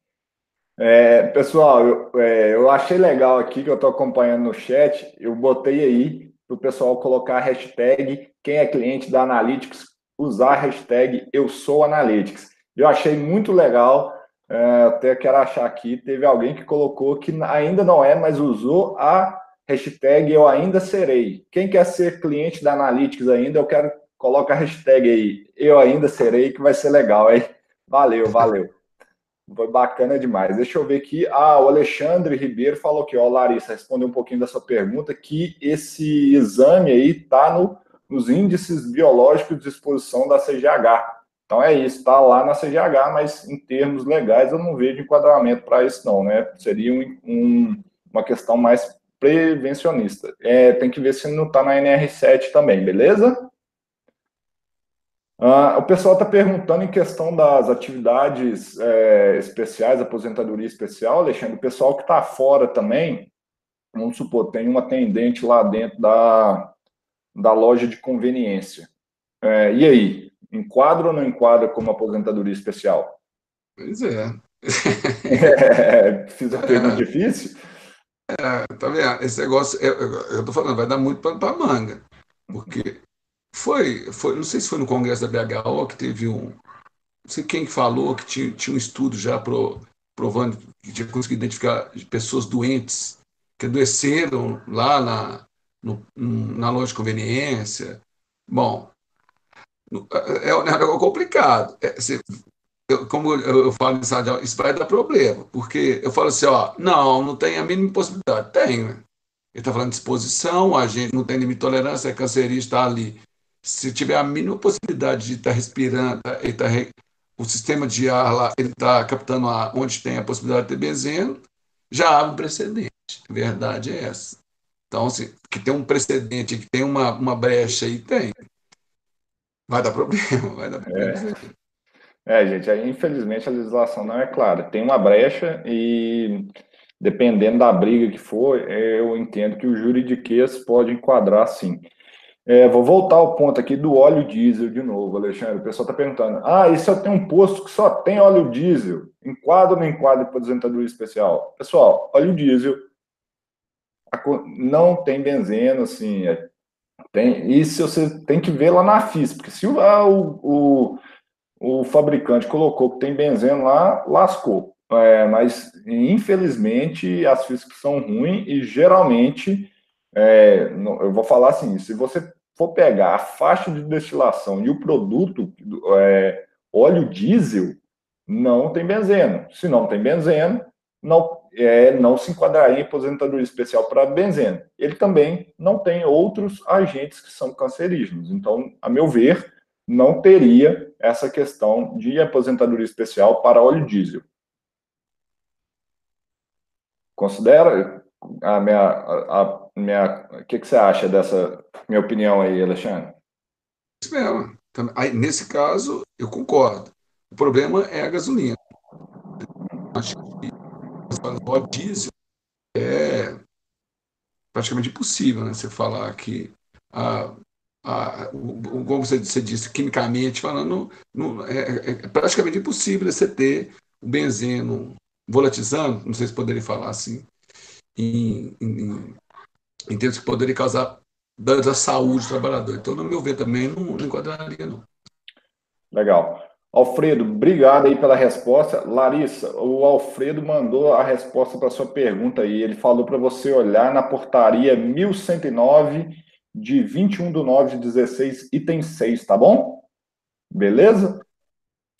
É, pessoal, eu, é, eu achei legal aqui que eu estou acompanhando no chat, eu botei aí para o pessoal colocar a hashtag quem é cliente da Analytics, usar a hashtag eu sou Analytics. Eu achei muito legal. É, até quero achar aqui. Teve alguém que colocou que ainda não é, mas usou a hashtag eu ainda serei. Quem quer ser cliente da Analytics ainda, eu quero coloca a hashtag aí eu ainda serei, que vai ser legal, hein? Valeu, valeu. Foi bacana demais. Deixa eu ver aqui. Ah, o Alexandre Ribeiro falou que, ó, Larissa, respondeu um pouquinho da sua pergunta, que esse exame aí está no, nos índices biológicos de exposição da CGH. Então é isso, está lá na CGH, mas em termos legais eu não vejo enquadramento para isso não, né? Seria um, um, uma questão mais prevencionista. É, tem que ver se não está na NR7 também, beleza? Ah, o pessoal está perguntando em questão das atividades é, especiais, aposentadoria especial, Alexandre, o pessoal que está fora também, vamos supor, tem um atendente lá dentro da, da loja de conveniência. É, e aí, Enquadra ou não enquadra como aposentadoria especial? Pois é. é fiz a pergunta *laughs* é. difícil? É, tá vendo? Esse negócio, eu, tô falando, vai dar muito para manga. Porque foi, foi, não sei se foi no congresso da BHO que teve um. Não sei quem falou que tinha, tinha um estudo já pro, provando que tinha conseguido identificar pessoas doentes que adoeceram lá na, no, na loja de conveniência. Bom, é, é complicado. É, se, eu, como eu, falo em isso vai dar problema, porque eu falo assim, ó, não, não tem a mínima possibilidade. Tem, né? Ele está falando de exposição, a gente não tem limite de tolerância, é está ali. Se tiver a mínima possibilidade de estar tá respirando, tá, ele tá, o sistema de ar lá, ele está captando ar onde tem a possibilidade de ter benzeno, já abre um precedente. A verdade é essa. Então, se, que tem um precedente, que tem uma, uma brecha aí, tem. Vai dar problema, vai dar problema. É. é, gente, aí, infelizmente a legislação não é clara. Tem uma brecha e, dependendo da briga que for, eu entendo que o juridiquês pode enquadrar sim. É, vou voltar ao ponto aqui do óleo diesel de novo, Alexandre. O pessoal está perguntando: ah, se eu tenho um posto que só tem óleo diesel? Enquadra ou não enquadra para aposentadoria especial? Pessoal, óleo diesel não tem benzeno, assim, é tem, isso você tem que ver lá na FIS, porque se o, o, o, fabricante colocou que tem benzeno lá, lascou. É, mas, infelizmente, as FIS são ruins e geralmente, é, eu vou falar assim, se você for pegar a faixa de destilação e o produto, é, óleo diesel, não tem benzeno. Se não tem benzeno, não, é, não se enquadraria em aposentadoria especial para benzeno. Ele também não tem outros agentes que são cancerígenos. Então, a meu ver, não teria essa questão de aposentadoria especial para óleo diesel. Considera a minha, a, minha, o que, que você acha dessa minha opinião aí, Alexandre? Isso mesmo. Nesse caso, eu concordo. O problema é a gasolina. Óleo diesel é praticamente impossível, né? Você falar que a, a, o, como você, você disse, quimicamente falando, é, é, é, praticamente impossível você ter o benzeno volatizando, não sei se poderia falar assim, em, em, em termos que poderia causar danos à saúde do trabalhador. Então, no meu ver, também não, não enquadraria, não. Legal. Alfredo, obrigado aí pela resposta. Larissa, o Alfredo mandou a resposta para sua pergunta aí. Ele falou para você olhar na portaria 1109 de 21 de 9 de 16, item 6, tá bom? Beleza?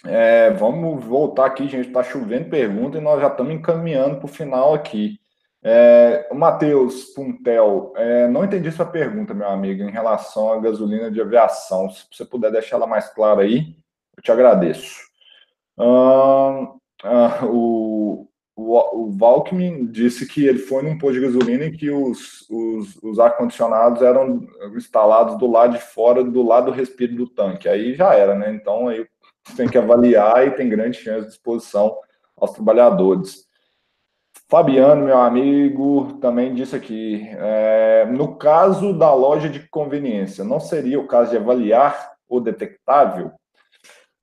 É, vamos voltar aqui, gente. Está chovendo pergunta e nós já estamos encaminhando para o final aqui. É, Matheus Puntel, é, não entendi sua pergunta, meu amigo, em relação à gasolina de aviação. Se você puder deixar ela mais clara aí, eu te agradeço. Ah, o, o, o Valkmin disse que ele foi num posto de gasolina em que os, os, os ar-condicionados eram instalados do lado de fora, do lado do respiro do tanque. Aí já era, né? Então aí tem que avaliar e tem grande chance de exposição aos trabalhadores. Fabiano, meu amigo, também disse aqui: é, no caso da loja de conveniência, não seria o caso de avaliar o detectável?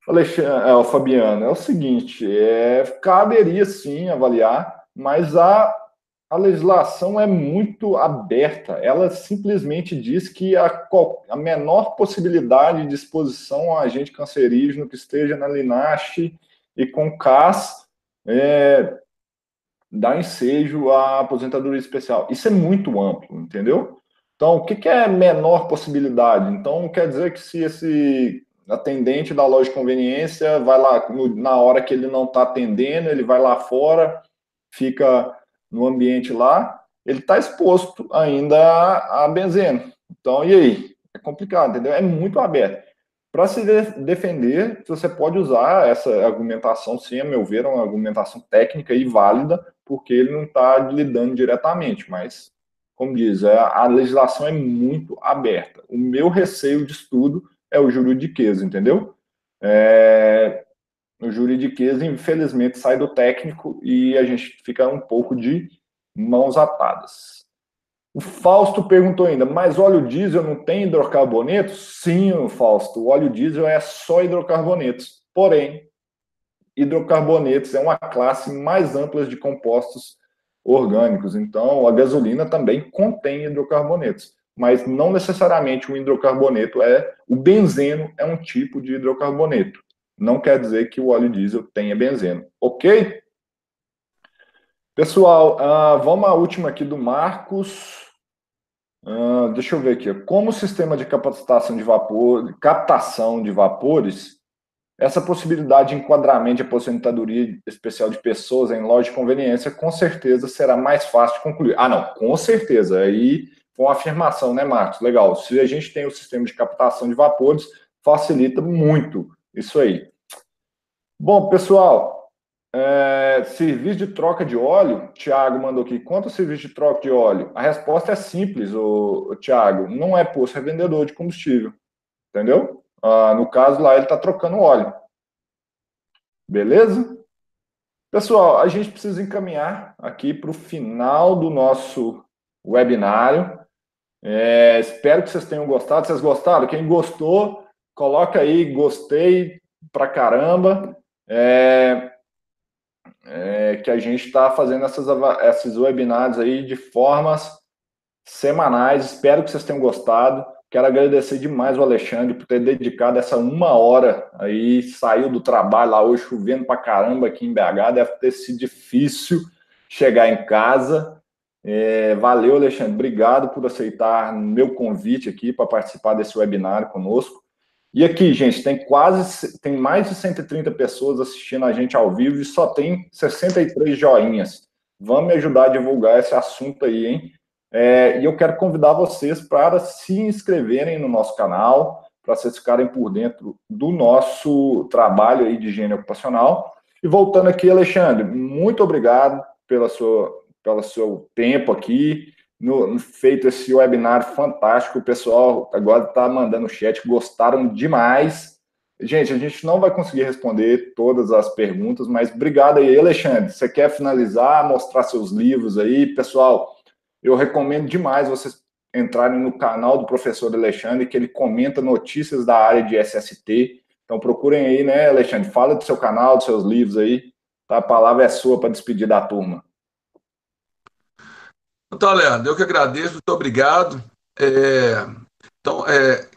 Alexandre, é, o Fabiano, é o seguinte: é, caberia sim avaliar, mas a, a legislação é muito aberta. Ela simplesmente diz que a, a menor possibilidade de exposição a agente cancerígeno que esteja na linache e com CAS é, dá ensejo à aposentadoria especial. Isso é muito amplo, entendeu? Então, o que, que é menor possibilidade? Então, quer dizer que se esse atendente da loja de conveniência vai lá, na hora que ele não está atendendo, ele vai lá fora, fica no ambiente lá, ele está exposto ainda a, benzeno. Então, e aí? É complicado, entendeu? É muito aberto. Para se defender, você pode usar essa argumentação, sim, a meu ver, é uma argumentação técnica e válida, porque ele não está lidando diretamente, mas, como diz, é, a legislação é muito aberta. O meu receio de estudo é o juridiquês, entendeu? É, o juridiquês, infelizmente, sai do técnico e a gente fica um pouco de mãos atadas. O Fausto perguntou ainda, mas óleo diesel não tem hidrocarbonetos? Sim, Fausto, o óleo diesel é só hidrocarbonetos. Porém, hidrocarbonetos é uma classe mais ampla de compostos orgânicos. Então, a gasolina também contém hidrocarbonetos, mas não necessariamente o hidrocarboneto é o benzeno é um tipo de hidrocarboneto. Não quer dizer que o óleo diesel tenha benzeno, ok? Pessoal, uh, vamos à última aqui do Marcos. Uh, deixa eu ver aqui. Como o sistema de captação de vapor, captação de vapores, essa possibilidade de enquadramento de aposentadoria especial de pessoas em loja de conveniência, com certeza será mais fácil de concluir. Ah, não, com certeza. Aí foi uma afirmação, né, Marcos? Legal. Se a gente tem o sistema de captação de vapores, facilita muito isso aí. Bom, pessoal, é, serviço de troca de óleo, Tiago mandou aqui. Quanto serviço de troca de óleo? A resposta é simples, o Tiago. Não é posto revendedor de combustível. Entendeu? Ah, no caso lá, ele está trocando óleo. Beleza? Pessoal, a gente precisa encaminhar aqui para o final do nosso webinário. É, espero que vocês tenham gostado. Vocês gostaram? Quem gostou, coloca aí, gostei pra caramba. É, é, que a gente está fazendo essas, esses webinars aí de formas semanais. Espero que vocês tenham gostado. Quero agradecer demais o Alexandre por ter dedicado essa uma hora aí, saiu do trabalho lá hoje, chovendo pra caramba aqui em BH, deve ter sido difícil chegar em casa. É, valeu, Alexandre, obrigado por aceitar meu convite aqui para participar desse webinar conosco. E aqui, gente, tem quase, tem mais de 130 pessoas assistindo a gente ao vivo e só tem 63 joinhas. Vamos me ajudar a divulgar esse assunto aí, hein? É, e eu quero convidar vocês para se inscreverem no nosso canal, para vocês ficarem por dentro do nosso trabalho aí de higiene ocupacional. E voltando aqui, Alexandre, muito obrigado pela sua, pelo seu tempo aqui, no, feito esse webinar fantástico. O pessoal agora está mandando chat, gostaram demais. Gente, a gente não vai conseguir responder todas as perguntas, mas obrigado aí, Alexandre. Você quer finalizar, mostrar seus livros aí? Pessoal, eu recomendo demais vocês entrarem no canal do professor Alexandre, que ele comenta notícias da área de SST. Então procurem aí, né, Alexandre? Fala do seu canal, dos seus livros aí. Tá? A palavra é sua para despedir da turma. Então, Leandro, eu que agradeço, muito obrigado. É, então, é,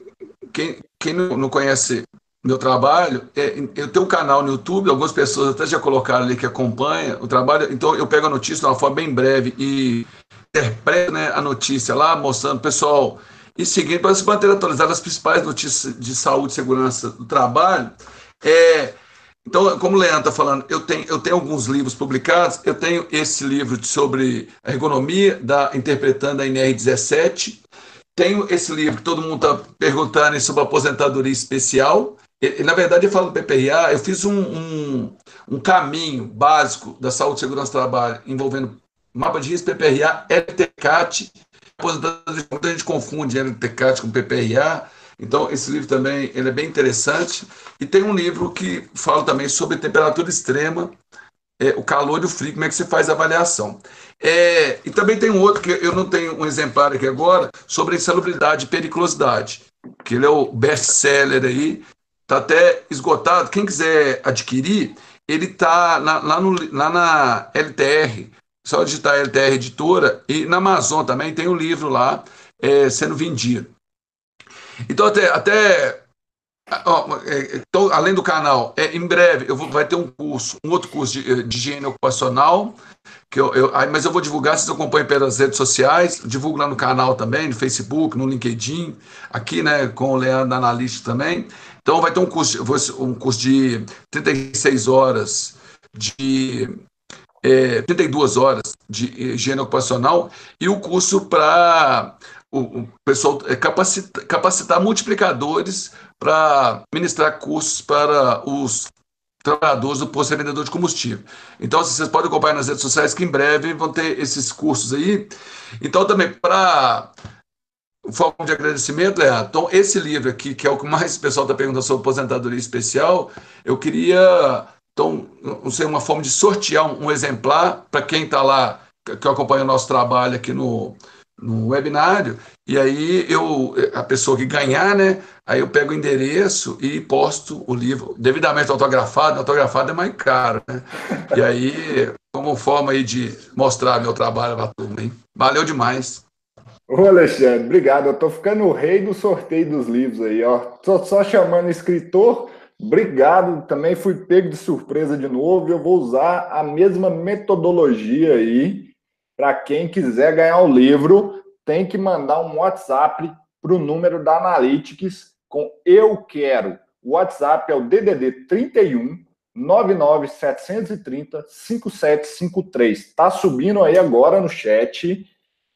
quem, quem não conhece meu trabalho, é, eu tenho um canal no YouTube, algumas pessoas até já colocaram ali que acompanha o trabalho, então eu pego a notícia de uma forma bem breve e interpreto né, a notícia lá, mostrando, pessoal, e seguindo para se manter atualizado as principais notícias de saúde e segurança do trabalho. É, então, como o Leandro está falando, eu tenho, eu tenho alguns livros publicados, eu tenho esse livro sobre a ergonomia, da, interpretando a NR17, tenho esse livro que todo mundo está perguntando sobre aposentadoria especial, e, na verdade, eu falo do PPRA, eu fiz um, um, um, caminho básico da saúde, segurança e trabalho envolvendo mapa de risco, PPRA, LTCAT, muita gente confunde LTCAT com PPRA, então esse livro também ele é bem interessante. E tem um livro que fala também sobre temperatura extrema, é, o calor e o frio, como é que você faz a avaliação. É, e também tem um outro que eu não tenho um exemplar aqui agora, sobre insalubridade e periculosidade, que ele é o best-seller aí, está até esgotado. Quem quiser adquirir, ele está lá, lá, lá na LTR, só digitar LTR Editora, e na Amazon também tem um livro lá é, sendo vendido. Então, até, até então, além do canal, é, em breve eu vou, vai ter um curso, um outro curso de, de higiene ocupacional, que eu, eu, mas eu vou divulgar, vocês acompanham pelas redes sociais, divulgo lá no canal também, no Facebook, no LinkedIn, aqui né, com o Leandro Analista também. Então vai ter um curso, um curso de 36 horas de é, 32 horas de higiene ocupacional e o curso para o, pessoal é, capacitar, capacitar multiplicadores para ministrar cursos para os trabalhadores do posto vendedor de combustível. Então, vocês podem acompanhar nas redes sociais que em breve vão ter esses cursos aí. Então, também para forma de agradecimento, Leandro. Então, esse livro aqui, que é o que mais o pessoal está perguntando sobre aposentadoria especial, eu queria, então, não sei, uma forma de sortear um, um exemplar para quem está lá, que acompanha o nosso trabalho aqui no, no webinário, e aí eu, a pessoa que ganhar, né, aí eu pego o endereço e posto o livro, devidamente autografado, autografado é mais caro, né, e aí, como forma aí de mostrar meu trabalho para a turma, hein. Valeu demais. Ô Alexandre, obrigado. Eu tô ficando o rei do sorteio dos livros aí, ó. Tô só chamando escritor. Obrigado. Também fui pego de surpresa de novo. Eu vou usar a mesma metodologia aí. Para quem quiser ganhar o livro, tem que mandar um WhatsApp para o número da Analytics com Eu Quero. O WhatsApp é o DDD 31 99730 5753. Tá subindo aí agora no chat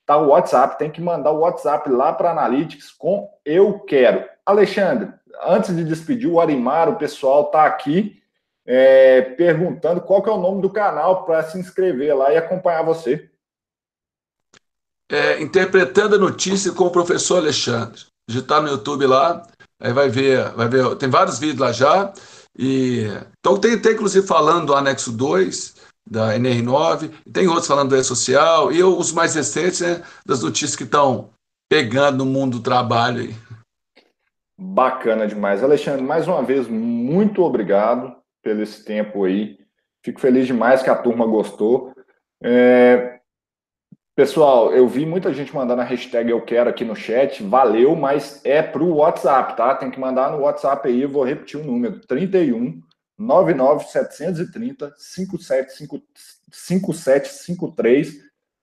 tá o WhatsApp, tem que mandar o WhatsApp lá para Analytics com eu quero. Alexandre, antes de despedir, o Arimar, o pessoal tá aqui é, perguntando qual que é o nome do canal para se inscrever lá e acompanhar você. É, interpretando a notícia com o professor Alexandre. Digitar no YouTube lá, aí vai ver, vai ver, tem vários vídeos lá já. E, então tem, inclusive falando do anexo 2, da NR9, tem outros falando do E-Social, e os mais recentes, né, das notícias que estão pegando no mundo do trabalho. Aí. Bacana demais. Alexandre, mais uma vez, muito obrigado pelo esse tempo aí. Fico feliz demais que a turma gostou. É... Pessoal, eu vi muita gente mandando a hashtag eu quero aqui no chat. Valeu, mas é para o WhatsApp, tá? Tem que mandar no WhatsApp aí. Eu vou repetir o número: 31 99730 5753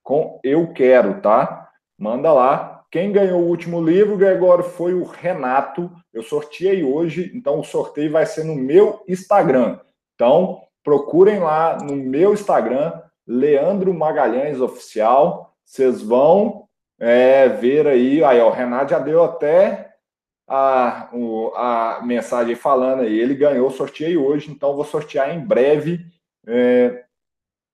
com Eu Quero, tá? Manda lá. Quem ganhou o último livro, Gregório, foi o Renato. Eu sorteei hoje, então o sorteio vai ser no meu Instagram. Então, procurem lá no meu Instagram, Leandro Magalhães Oficial. Vocês vão é, ver aí. Aí, ó, o Renato já deu até a, a mensagem falando aí. Ele ganhou, sorteei hoje, então vou sortear em breve é,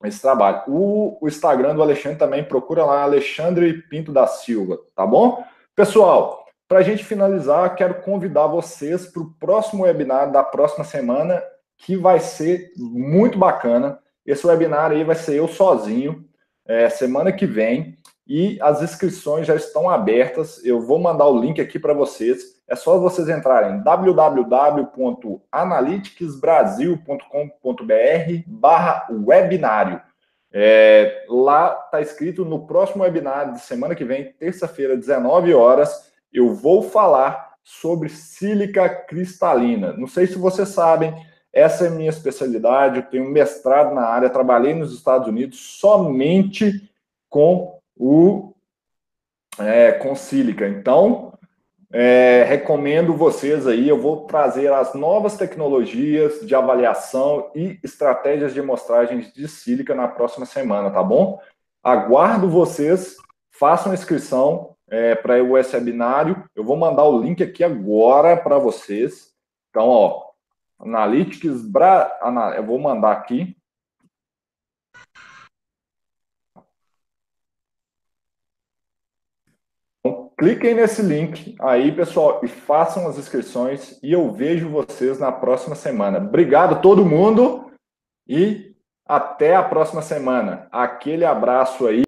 esse trabalho. O, o, Instagram do Alexandre também, procura lá, Alexandre Pinto da Silva, tá bom? Pessoal, para a gente finalizar, quero convidar vocês para o próximo webinar da próxima semana, que vai ser muito bacana. Esse webinar aí vai ser eu sozinho, é, semana que vem, e as inscrições já estão abertas. Eu vou mandar o link aqui para vocês. É só vocês entrarem em www.analyticsbrasil.com.br barra webinário. É, lá está escrito no próximo webinar de semana que vem, terça-feira, 19 horas, eu vou falar sobre sílica cristalina. Não sei se vocês sabem, essa é a minha especialidade, eu tenho mestrado na área, trabalhei nos Estados Unidos somente com o é, com sílica. Então, é, recomendo vocês aí, eu vou trazer as novas tecnologias de avaliação e estratégias de amostragens de sílica na próxima semana, tá bom? Aguardo vocês, façam inscrição é, para o webinário. Eu vou mandar o link aqui agora para vocês. Então, ó, Analytics, Bra... eu vou mandar aqui. Então, cliquem nesse link aí, pessoal, e façam as inscrições. E eu vejo vocês na próxima semana. Obrigado, todo mundo, e até a próxima semana. Aquele abraço aí.